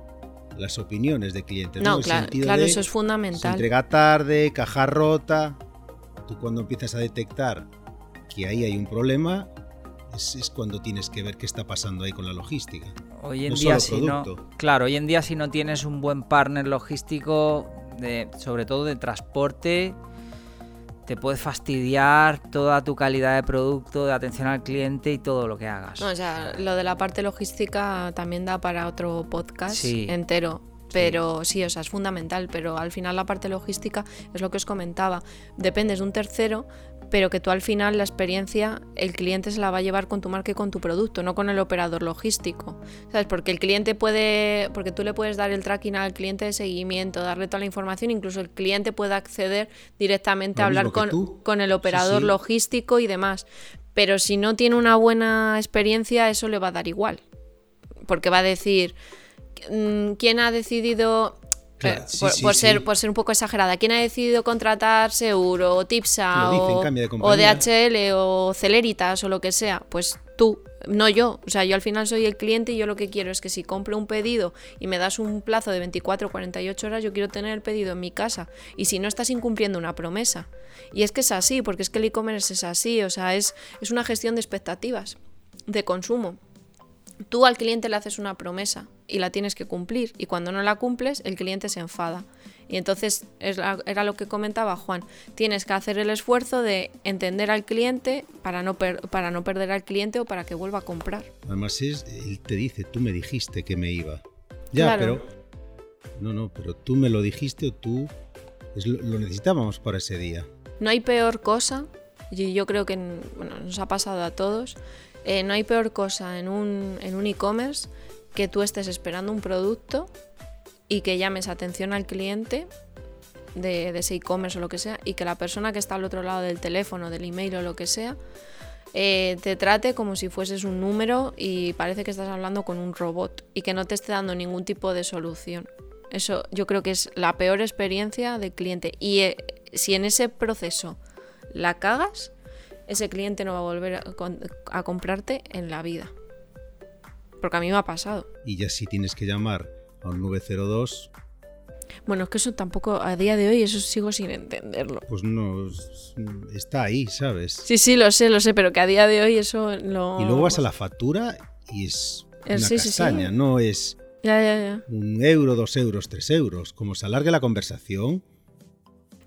las opiniones de clientes. No, claro, eso es fundamental. entrega tarde, caja rota. Tú cuando empiezas a detectar que ahí hay un problema, es, cuando tienes que ver qué está pasando ahí con la logística. Hoy en día, si no, claro, hoy en día si no tienes un buen partner logístico, de, sobre todo de transporte, te puede fastidiar toda tu calidad de producto, de atención al cliente y todo lo que hagas. o sea, lo de la parte logística también da para otro podcast entero. Pero sí. o sea, es fundamental, pero al final la parte logística es lo que os comentaba. Dependes de un tercero, pero que tú al final la experiencia, el cliente se la va a llevar con tu marca y con tu producto, no con el operador logístico. ¿Sabes? Porque el cliente puede, porque tú le puedes dar el tracking al cliente de seguimiento, darle toda la información, incluso el cliente puede acceder directamente a hablar con, con, el operador logístico y demás. Pero si no tiene una buena experiencia, eso le va a dar igual. Porque va a decir, mm, ¿quién ha decidido eh, por, ser, por ser un poco exagerada. ¿Quién ha decidido contratar Seguro, o Tipsa, o, o, DHL, o Celeritas, o lo que sea? Pues tú, no yo. O sea, yo al final soy el cliente y yo lo que quiero es que si compro un pedido y me das un plazo de 24 o 48 horas, yo quiero tener el pedido en mi casa. Y si no estás incumpliendo una promesa. Y es que es así, porque es que el e-commerce es así. O sea, es, es una gestión de expectativas, de consumo. Tú al cliente le haces una promesa y la tienes que cumplir y cuando no la cumples el cliente se enfada. Y entonces era lo que comentaba Juan, tienes que hacer el esfuerzo de entender al cliente para no, para no perder al cliente o para que vuelva a comprar. Además es, él te dice, tú me dijiste que me iba. Ya, pero... No, no, pero tú me lo dijiste o tú lo, necesitábamos para ese día. No hay peor cosa, y yo creo que nos ha pasado a todos, eh, no hay peor cosa en un e-commerce que tú estés esperando un producto y que llames atención al cliente de, ese e-commerce o lo que sea y que la persona que está al otro lado del teléfono, del email o lo que sea, eh, te trate como si fueses un número y parece que estás hablando con un robot y que no te esté dando ningún tipo de solución. Eso yo creo que es la peor experiencia del cliente. Y eh, si en ese proceso la cagas, ese cliente no va a volver a, comprarte en la vida. Porque a mí me ha pasado. Y ya si tienes que llamar a un 902... Bueno, es que eso tampoco, a día de hoy, eso sigo sin entenderlo. Pues no, está ahí, ¿sabes? Sí, sí, lo sé, lo sé, pero que a día de hoy eso lo... Y luego vas a la factura y es eh, una castaña, no es... Ya, ya, ya. Un euro, dos euros, tres euros. Como se alargue la conversación,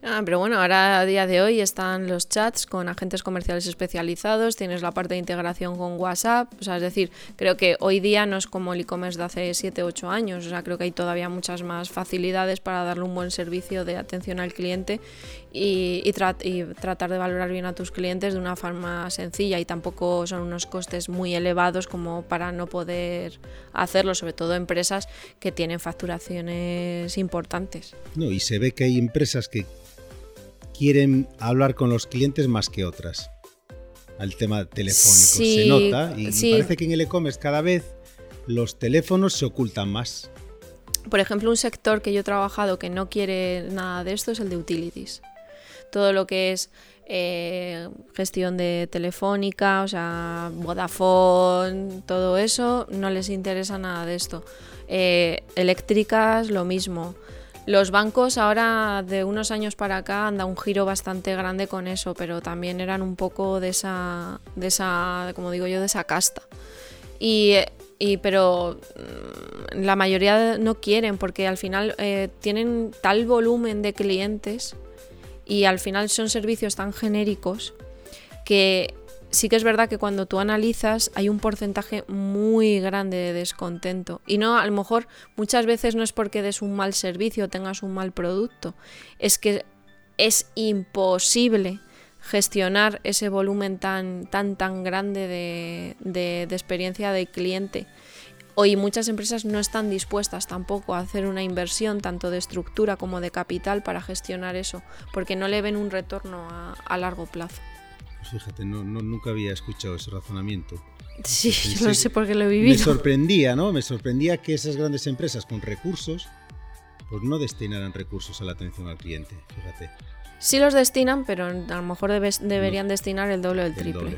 Ah, pero bueno, ahora a día de hoy están los chats con agentes comerciales especializados, tienes la parte de integración con WhatsApp, o sea, es decir, creo que hoy día no es como el e-commerce de hace 7, 8 años, o sea, creo que hay todavía muchas más facilidades para darle un buen servicio de atención al cliente y, y tratar de valorar bien a tus clientes de una forma sencilla y tampoco son unos costes muy elevados como para no poder hacerlo, sobre todo empresas que tienen facturaciones importantes. No, y se ve que hay empresas que quieren hablar con los clientes más que otras. Al tema telefónico se nota y parece que en el e-commerce cada vez los teléfonos se ocultan más. Por ejemplo, un sector que yo he trabajado que no quiere nada de esto es el de utilities. Todo lo que es eh, gestión de telefónica, o sea, Vodafone, todo eso, no les interesa nada de esto. Eh, eléctricas, lo mismo. Los bancos ahora de unos años para acá han dado un giro bastante grande con eso, pero también eran un poco de esa, de esa como digo yo, de esa casta. Y, pero mm, la mayoría no quieren porque al final eh, tienen tal volumen de clientes y al final son servicios tan genéricos que sí que es verdad que cuando tú analizas hay un porcentaje muy grande de descontento. Y no, a lo mejor muchas veces no es porque des un mal servicio o tengas un mal producto, es que es imposible gestionar ese volumen tan, tan, tan grande de, de, de experiencia del cliente. Hoy muchas empresas no están dispuestas tampoco a hacer una inversión tanto de estructura como de capital para gestionar eso, porque no le ven un retorno a largo plazo. Pues fíjate, no, nunca había escuchado ese razonamiento. Sí, yo no sé por qué lo he vivido. Me sorprendía, ¿no? Me sorprendía que esas grandes empresas con recursos, pues no destinaran recursos a la atención al cliente, fíjate. Sí los destinan, pero a lo mejor deberían destinar el doble o el triple. Doble,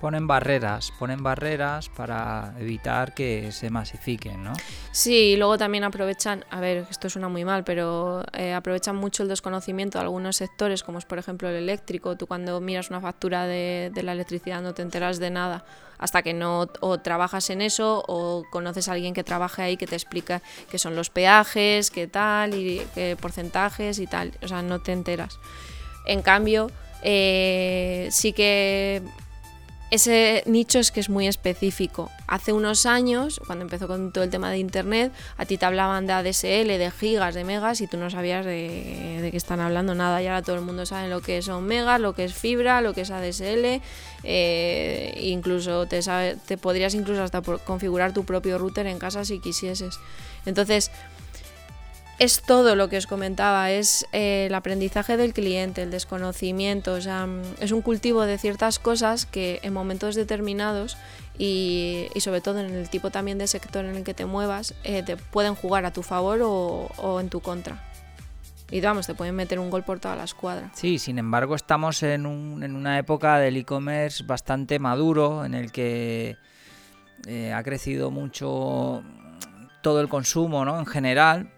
ponen barreras, ponen barreras para evitar que se masifiquen, ¿no? Sí, y luego también aprovechan, a ver, esto suena muy mal, pero eh, aprovechan mucho el desconocimiento de algunos sectores, como es por ejemplo el eléctrico. Tú cuando miras una factura de, la electricidad no te enteras de nada hasta que no o trabajas en eso o conoces a alguien que trabaje ahí que te explica qué son los peajes, qué tal, y qué porcentajes y tal. O sea, no te enteras. En cambio, eh, sí que ese nicho es que es muy específico. Hace unos años, cuando empezó con todo el tema de Internet, a ti te hablaban de ADSL, de gigas, de megas y tú no sabías de, qué están hablando nada. Y ahora todo el mundo sabe lo que son megas, lo que es fibra, lo que es ADSL. Eh, incluso te, te podrías incluso hasta configurar tu propio router en casa si quisieses. Entonces, es todo lo que os comentaba, es eh, el aprendizaje del cliente, el desconocimiento, o sea, mm, es un cultivo de ciertas cosas que en momentos determinados y, sobre todo en el tipo también de sector en el que te muevas, eh, te pueden jugar a tu favor o, en tu contra. Y vamos, te pueden meter un gol por toda la escuadra. Sí, sin embargo estamos en, en una época del e-commerce bastante maduro, en el que eh, ha crecido mucho todo el consumo ¿no? en general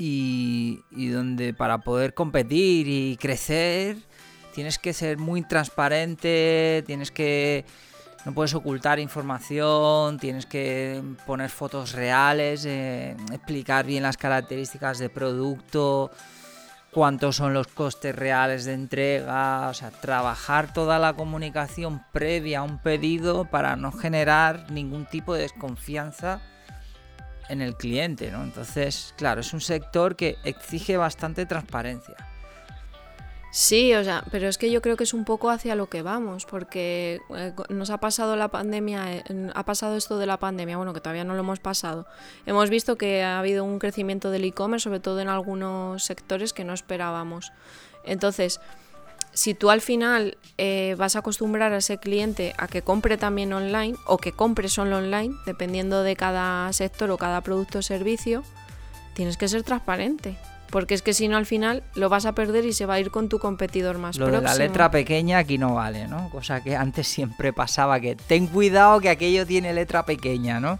y, donde para poder competir y crecer tienes que ser muy transparente, tienes que... No puedes ocultar información, tienes que poner fotos reales, eh, explicar bien las características de producto, cuántos son los costes reales de entrega, o sea, trabajar toda la comunicación previa a un pedido para no generar ningún tipo de desconfianza en el cliente, ¿no? Entonces, claro, es un sector que exige bastante transparencia. Sí, o sea, pero es que yo creo que es un poco hacia lo que vamos, porque eh, nos ha pasado la pandemia, ha pasado esto de la pandemia, bueno, que todavía no lo hemos pasado. Hemos visto que ha habido un crecimiento del e-commerce, sobre todo en algunos sectores que no esperábamos. Entonces, si tú al final eh, vas a acostumbrar a ese cliente a que compre también online o que compre solo online, dependiendo de cada sector o cada producto o servicio, tienes que ser transparente. Porque es que si no al final lo vas a perder y se va a ir con tu competidor más lo próximo. De la letra pequeña aquí no vale, ¿no? Cosa que antes siempre pasaba, que ten cuidado que aquello tiene letra pequeña, ¿no?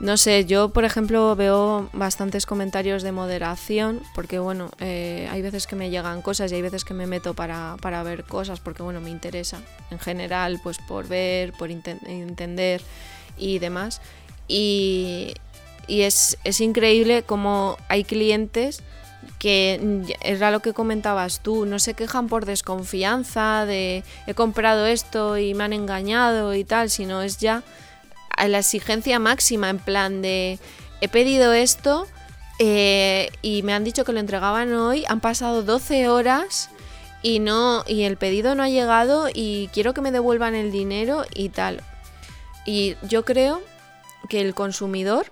No sé, yo por ejemplo veo bastantes comentarios de moderación, porque bueno, eh, hay veces que me llegan cosas y hay veces que me meto para, ver cosas, porque bueno, me interesa en general, pues por ver, por entender y demás. Y, es, es increíble como hay clientes que era lo que comentabas tú, no se quejan por desconfianza de he comprado esto y me han engañado y tal, sino es ya a la exigencia máxima, en plan de he pedido esto eh, y me han dicho que lo entregaban hoy, han pasado 12 horas y no y el pedido no ha llegado y quiero que me devuelvan el dinero y tal. Y yo creo que el consumidor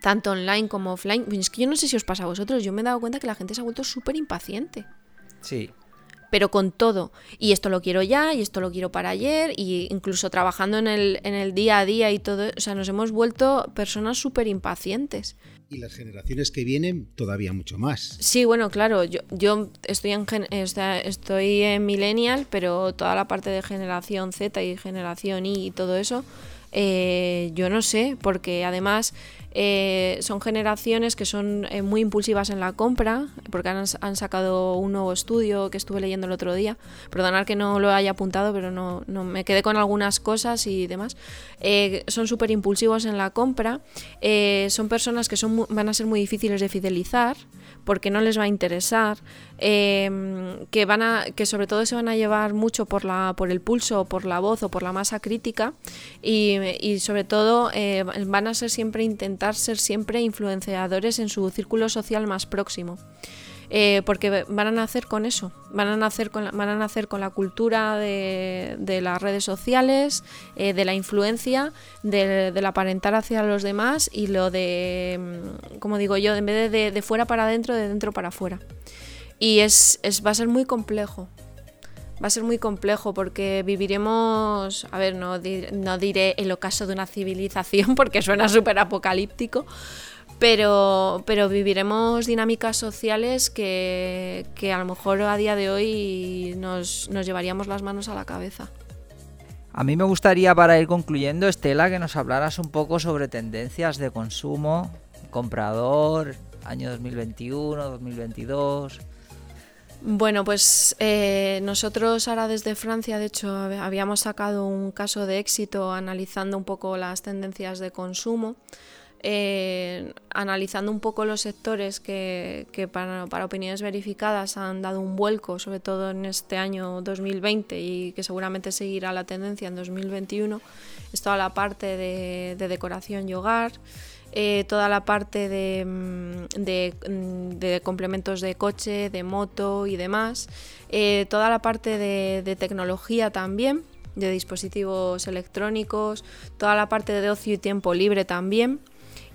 tanto online como offline, es que yo no sé si os pasa a vosotros, yo me he dado cuenta que la gente se ha vuelto súper impaciente. Sí pero con todo. Y esto lo quiero ya, y esto lo quiero para ayer, y incluso trabajando en el, en el día a día y todo, o sea, nos hemos vuelto personas súper impacientes. Y las generaciones que vienen todavía mucho más. Sí, bueno, claro, yo, yo estoy, en estoy en millennial, pero toda la parte de generación Z y generación Y y todo eso, eh, yo no sé, porque además eh, son generaciones que son eh, muy impulsivas en la compra, porque han, sacado un nuevo estudio que estuve leyendo el otro día. Perdonad que no lo haya apuntado, pero no, me quedé con algunas cosas y demás. Son súper impulsivos en la compra. son personas que son, van a ser muy difíciles de fidelizar porque no les va a interesar, em, que, van a, que sobre todo se van a llevar mucho por, la, por el pulso, por la voz o por la masa crítica y, y sobre todo eh, van a ser siempre intentar ser siempre influenciadores en su círculo social más próximo. Eh, porque van a nacer con eso, van a nacer con la, van a nacer con la cultura de, las redes sociales, eh, de la influencia, del aparentar hacia los demás y lo de, mm, como digo yo, en vez de, de, fuera para adentro, de dentro para afuera. Y es, va a ser muy complejo, va a ser muy complejo porque viviremos, a ver, no, no diré el ocaso de una civilización <laughs> porque suena súper apocalíptico, pero, pero viviremos dinámicas sociales que, a lo mejor a día de hoy nos, llevaríamos las manos a la cabeza. A mí me gustaría para ir concluyendo, Estela, que nos hablaras un poco sobre tendencias de consumo, comprador, año 2021, 2022. Bueno, pues eh, nosotros ahora desde Francia, de hecho, habíamos sacado un caso de éxito analizando un poco las tendencias de consumo. Eh, analizando un poco los sectores que, para, opiniones verificadas han dado un vuelco, sobre todo en este año 2020 y que seguramente seguirá la tendencia en 2021, es toda la parte de, decoración y hogar. Eh, toda la parte de, mm, mm, de, complementos de coche, de moto y demás, eh, toda la parte de, tecnología también, de dispositivos electrónicos, toda la parte de ocio y tiempo libre también,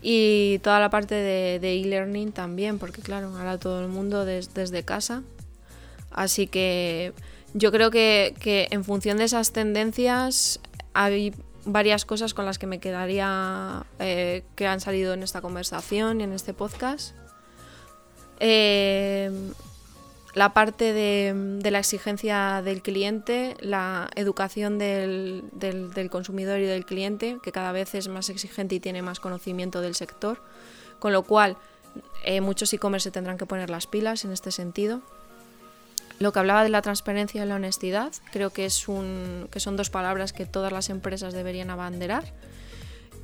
Y toda la parte de e-learning también, porque claro, ahora todo el mundo desde casa. Así que yo creo que, en función de esas tendencias hay varias cosas con las que me quedaría eh, que han salido en esta conversación y en este podcast. Eh, la parte de, la exigencia del cliente, la educación del, consumidor y del cliente, que cada vez es más exigente y tiene más conocimiento del sector, con lo cual eh, muchos e-commerce tendrán que poner las pilas en este sentido. Lo que hablaba de la transparencia y la honestidad, creo que, es que son dos palabras que todas las empresas deberían abanderar.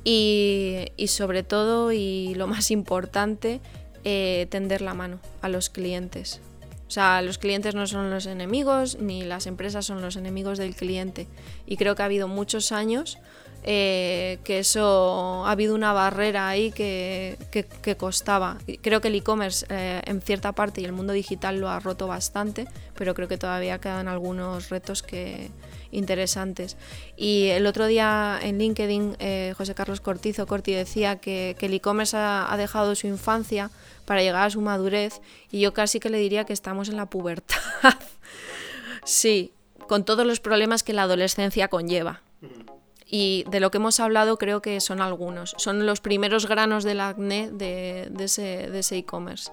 Y, sobre todo, y lo más importante, eh, tender la mano a los clientes. O sea, los clientes no son los enemigos, ni las empresas son los enemigos del cliente. Y creo que ha habido muchos años eh, que eso ha habido una barrera ahí que, que, costaba. Creo que el e-commerce eh, en cierta parte y el mundo digital lo ha roto bastante, pero creo que todavía quedan algunos retos que interesantes. Y el otro día en LinkedIn eh, José Carlos Cortizo Corti decía que, el e-commerce ha, dejado su infancia para llegar a su madurez y yo casi que le diría que estamos en la pubertad. <laughs> sí, con todos los problemas que la adolescencia conlleva y de lo que hemos hablado creo que son algunos. Son los primeros granos del acné de, de ese e-commerce.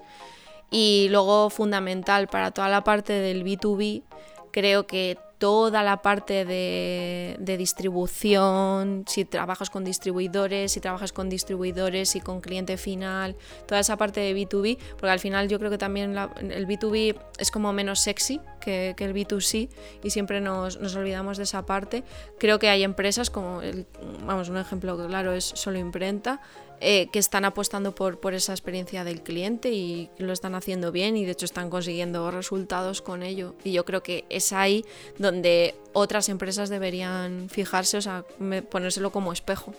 y luego fundamental para toda la parte del B2B, creo que toda la parte de, distribución, si trabajas con distribuidores, si trabajas con distribuidores y con cliente final, toda esa parte de B2B, porque al final yo creo que también el B2B es como menos sexy que, el B2C y siempre nos, nos, olvidamos de esa parte. Creo que hay empresas como, el, vamos, un ejemplo claro es Solo Imprenta, eh, que están apostando por, esa experiencia del cliente y lo están haciendo bien y de hecho están consiguiendo resultados con ello. Y yo creo que es ahí donde otras empresas deberían fijarse, o sea, ponérselo como espejo.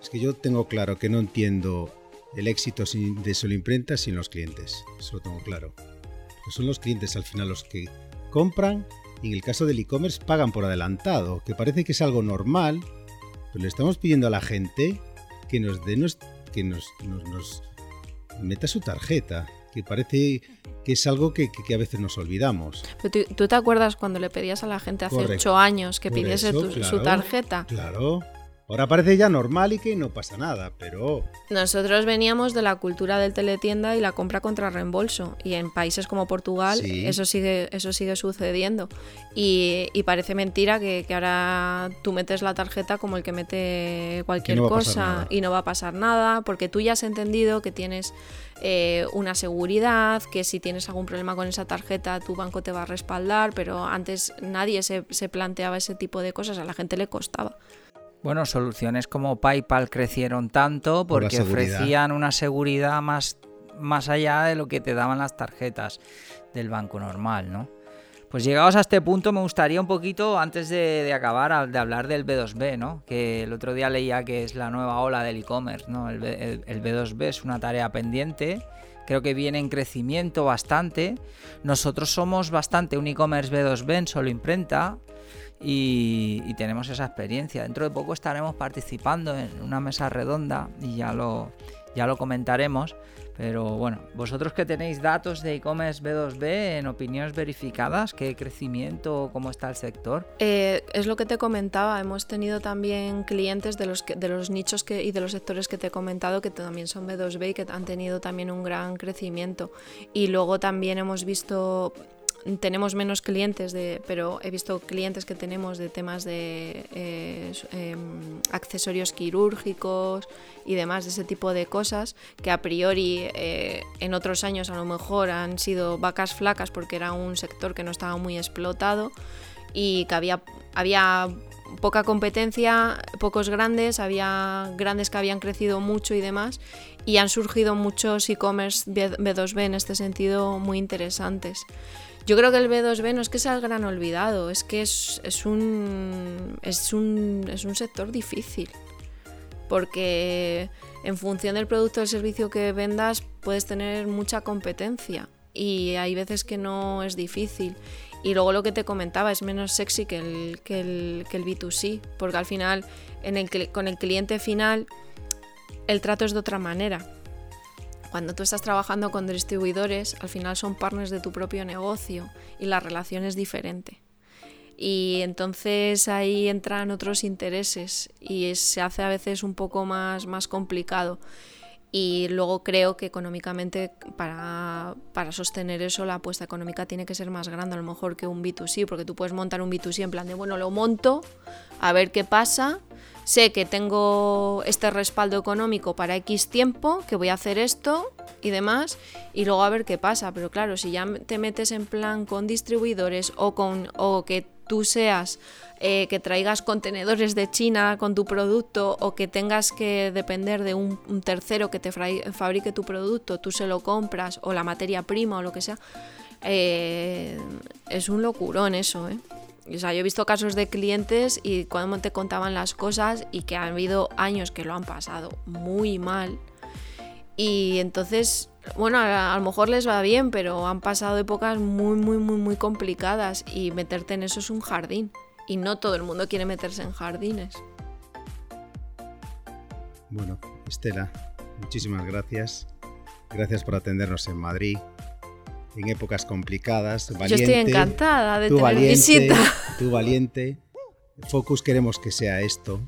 Es que yo tengo claro que no entiendo el éxito de Solo Imprenta sin los clientes. Eso lo tengo claro. Son los clientes al final los que compran y en el caso del e-commerce pagan por adelantado, que parece que es algo normal, pero le estamos pidiendo a la gente que nos dé que nos, nos, meta su tarjeta, que parece que es algo que, a veces nos olvidamos. ¿Tú, te acuerdas cuando le pedías a la gente hace ocho años que pidiese su tarjeta? Claro. Ahora parece ya normal y que no pasa nada, pero... Nosotros veníamos de la cultura del teletienda y la compra contra reembolso. Y en países como Portugal eso, sigue, eso sigue sucediendo. Y, parece mentira que, ahora tú metes la tarjeta como el que mete cualquier cosa y no va a pasar nada, porque tú ya has entendido que tienes eh, una seguridad, que si tienes algún problema con esa tarjeta tu banco te va a respaldar, pero antes nadie se, se planteaba ese tipo de cosas, a la gente le costaba. Bueno, soluciones como PayPal crecieron tanto porque ofrecían una seguridad más, más allá de lo que te daban las tarjetas del banco normal, ¿no? Pues llegados a este punto me gustaría un poquito, antes de, acabar, de hablar del B2B, ¿no? Que el otro día leía que es la nueva ola del e-commerce, ¿no? El, el B2B es una tarea pendiente, creo que viene en crecimiento bastante. Nosotros somos bastante un e-commerce B2B en solo imprenta, y, tenemos esa experiencia. Dentro de poco estaremos participando en una mesa redonda y ya lo, ya lo comentaremos. Pero bueno, vosotros que tenéis datos de e-commerce B2B en opiniones verificadas, ¿qué crecimiento, cómo está el sector? Eh, es lo que te comentaba, hemos tenido también clientes de los, de los nichos que, y de los sectores que te he comentado que también son B2B y que han tenido también un gran crecimiento. Y luego también hemos visto tenemos menos clientes, de, pero he visto clientes que tenemos de temas de eh, em, accesorios quirúrgicos y demás, de ese tipo de cosas, que a priori eh, en otros años a lo mejor han sido vacas flacas porque era un sector que no estaba muy explotado y que había, había poca competencia, pocos grandes, había grandes que habían crecido mucho y demás, y han surgido muchos e-commerce B2B en este sentido muy interesantes. Yo creo que el B2B no es que sea el gran olvidado, es que es, un, es, un, es un sector difícil. Porque en función del producto o el servicio que vendas puedes tener mucha competencia y hay veces que no es difícil. Y luego lo que te comentaba es menos sexy que el, que el, que el B2C, porque al final con el cliente final el trato es de otra manera. Cuando tú estás trabajando con distribuidores, al final son partners de tu propio negocio y la relación es diferente. Y entonces ahí entran otros intereses y se hace a veces un poco más, más complicado. Y luego creo que económicamente para, para, sostener eso la apuesta económica tiene que ser más grande a lo mejor que un B2C, porque tú puedes montar un B2C en plan de, bueno, lo monto, a ver qué pasa, sé que tengo este respaldo económico para X tiempo, que voy a hacer esto y demás, y luego a ver qué pasa. Pero claro, si ya te metes en plan con distribuidores o, con, o que tú seas eh, que traigas contenedores de China con tu producto o que tengas que depender de un, tercero que te fabrique tu producto, tú se lo compras o la materia prima o lo que sea, eh, es un locurón eso, ¿eh? O sea, yo he visto casos de clientes y cuando te contaban las cosas y que han habido años que lo han pasado muy mal. Y entonces bueno, a, lo mejor les va bien, pero han pasado épocas muy, muy, muy, muy complicadas y meterte en eso es un jardín. Y no todo el mundo quiere meterse en jardines. Bueno, Estela, muchísimas gracias. Gracias por atendernos en Madrid, en épocas complicadas. Valiente, Yo estoy encantada de tener visita. Tú valiente. Focus queremos que sea esto.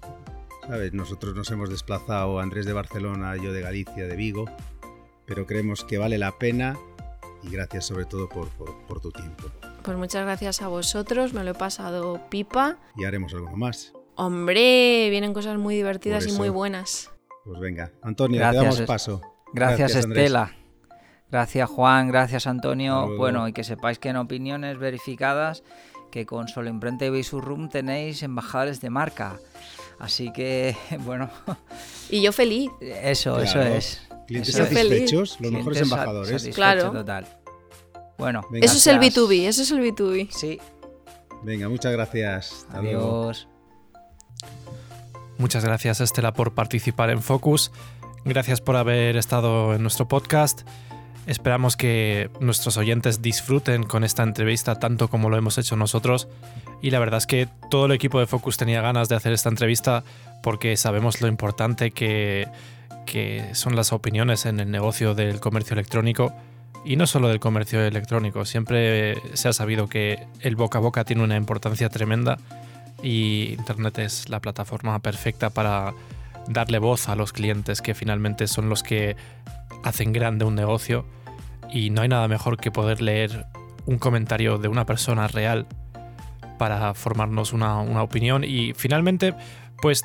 ¿Sabes? Nosotros nos hemos desplazado, Andrés de Barcelona, yo de Galicia, de Vigo pero creemos que vale la pena y gracias sobre todo por, tu tiempo. Pues muchas gracias a vosotros, me lo he pasado pipa. Y haremos alguno más. Hombre, vienen cosas muy divertidas y muy buenas. Pues venga, Antonio, te damos paso. Gracias, Estela. Gracias Juan, gracias Antonio. Bueno, y que sepáis que en opiniones verificadas que con Solo Imprenta y Room tenéis embajadores de marca. Así que, <laughs> bueno. Y yo feliz. Eso, eso es. Clientes satisfechos, los mejores embajadores. Claro. Total. Bueno, eso es el B2B, eso es el B2B. Sí. Venga, muchas gracias. Adiós. Muchas gracias Estela por participar en Focus. Gracias por haber estado en nuestro podcast. Esperamos que nuestros oyentes disfruten con esta entrevista tanto como lo hemos hecho nosotros. Y la verdad es que todo el equipo de Focus tenía ganas de hacer esta entrevista porque sabemos lo importante que que son las opiniones en el negocio del comercio electrónico y no solo del comercio electrónico. Siempre se ha sabido que el boca a boca tiene una importancia tremenda y Internet es la plataforma perfecta para darle voz a los clientes que finalmente son los que hacen grande un negocio y no hay nada mejor que poder leer un comentario de una persona real para formarnos una, una opinión y finalmente pues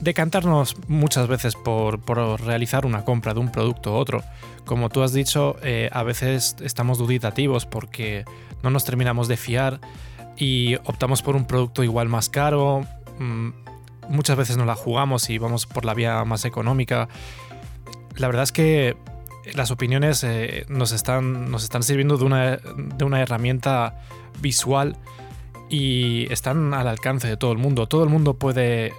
decantarnos muchas veces por, realizar una compra de un producto u otro. Como tú has dicho, eh, a veces estamos duditativos porque no nos terminamos de fiar y optamos por un producto igual más caro. Mm, muchas veces no la jugamos y vamos por la vía más económica. La verdad es que las opiniones eh, nos, están, nos están sirviendo de una, de una herramienta visual y están al alcance de todo el mundo. Todo el mundo puede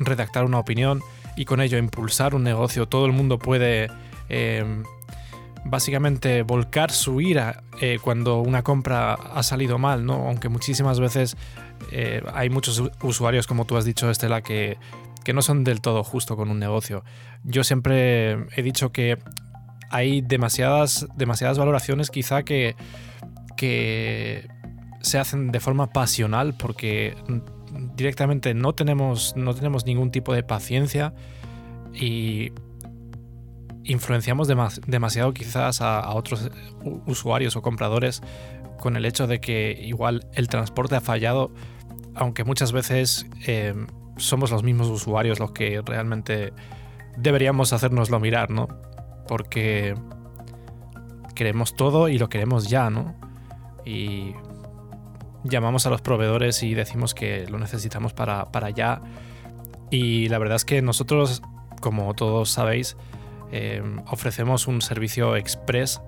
redactar una opinión y con ello impulsar un negocio. Todo el mundo puede eh, básicamente volcar su ira eh, cuando una compra ha salido mal, ¿no? Aunque muchísimas veces eh, hay muchos usuarios, como tú has dicho, Estela, que, que no son del todo justo con un negocio. Yo siempre he dicho que hay demasiadas, demasiadas valoraciones quizá que, que se hacen de forma pasional porque directamente no tenemos, no tenemos ningún tipo de paciencia y influenciamos demasiado quizás a, otros usuarios o compradores con el hecho de que igual el transporte ha fallado, aunque muchas veces eh, somos los mismos usuarios los que realmente deberíamos hacernoslo mirar, ¿no? Porque queremos todo y lo queremos ya, ¿no? Y llamamos a los proveedores y decimos que lo necesitamos para, para allá. Y la verdad es que nosotros, como todos sabéis, eh, ofrecemos un servicio express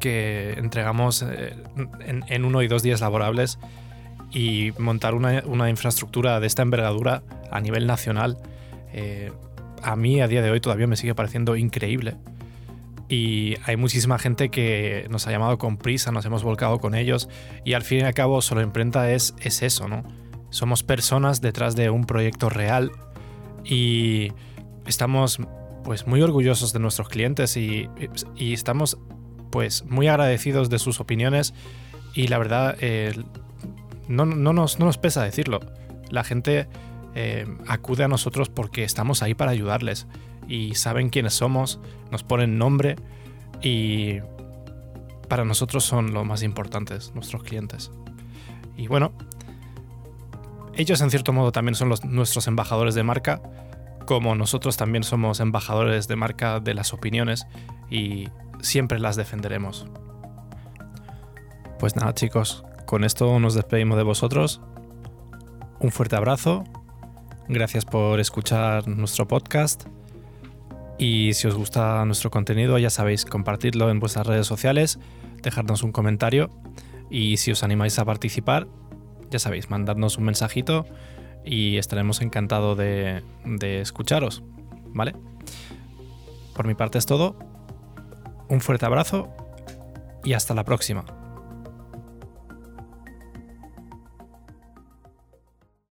que entregamos eh, en, uno y dos días laborables y montar una, infraestructura de esta envergadura a nivel nacional, eh, a mí a día de hoy todavía me sigue pareciendo increíble y hay muchísima gente que nos ha llamado con prisa, nos hemos volcado con ellos y al fin y al cabo solo imprenta es, es eso, ¿no? Somos personas detrás de un proyecto real y estamos pues muy orgullosos de nuestros clientes y, y estamos pues muy agradecidos de sus opiniones y la verdad eh, no, no, nos, no, nos, pesa decirlo. La gente eh, acude a nosotros porque estamos ahí para ayudarles y saben quiénes somos, nos ponen nombre y para nosotros son lo más importantes, nuestros clientes. Y bueno, ellos en cierto modo también son los, nuestros embajadores de marca, como nosotros también somos embajadores de marca de las opiniones y siempre las defenderemos. Pues nada chicos, con esto nos despedimos de vosotros. Un fuerte abrazo, gracias por escuchar nuestro podcast y si os gusta nuestro contenido ya sabéis compartirlo en vuestras redes sociales, dejarnos un comentario y si os animáis a participar, ya sabéis, mandadnos un mensajito y estaremos encantados de, de escucharos, ¿vale? Por mi parte es todo, un fuerte abrazo y hasta la próxima.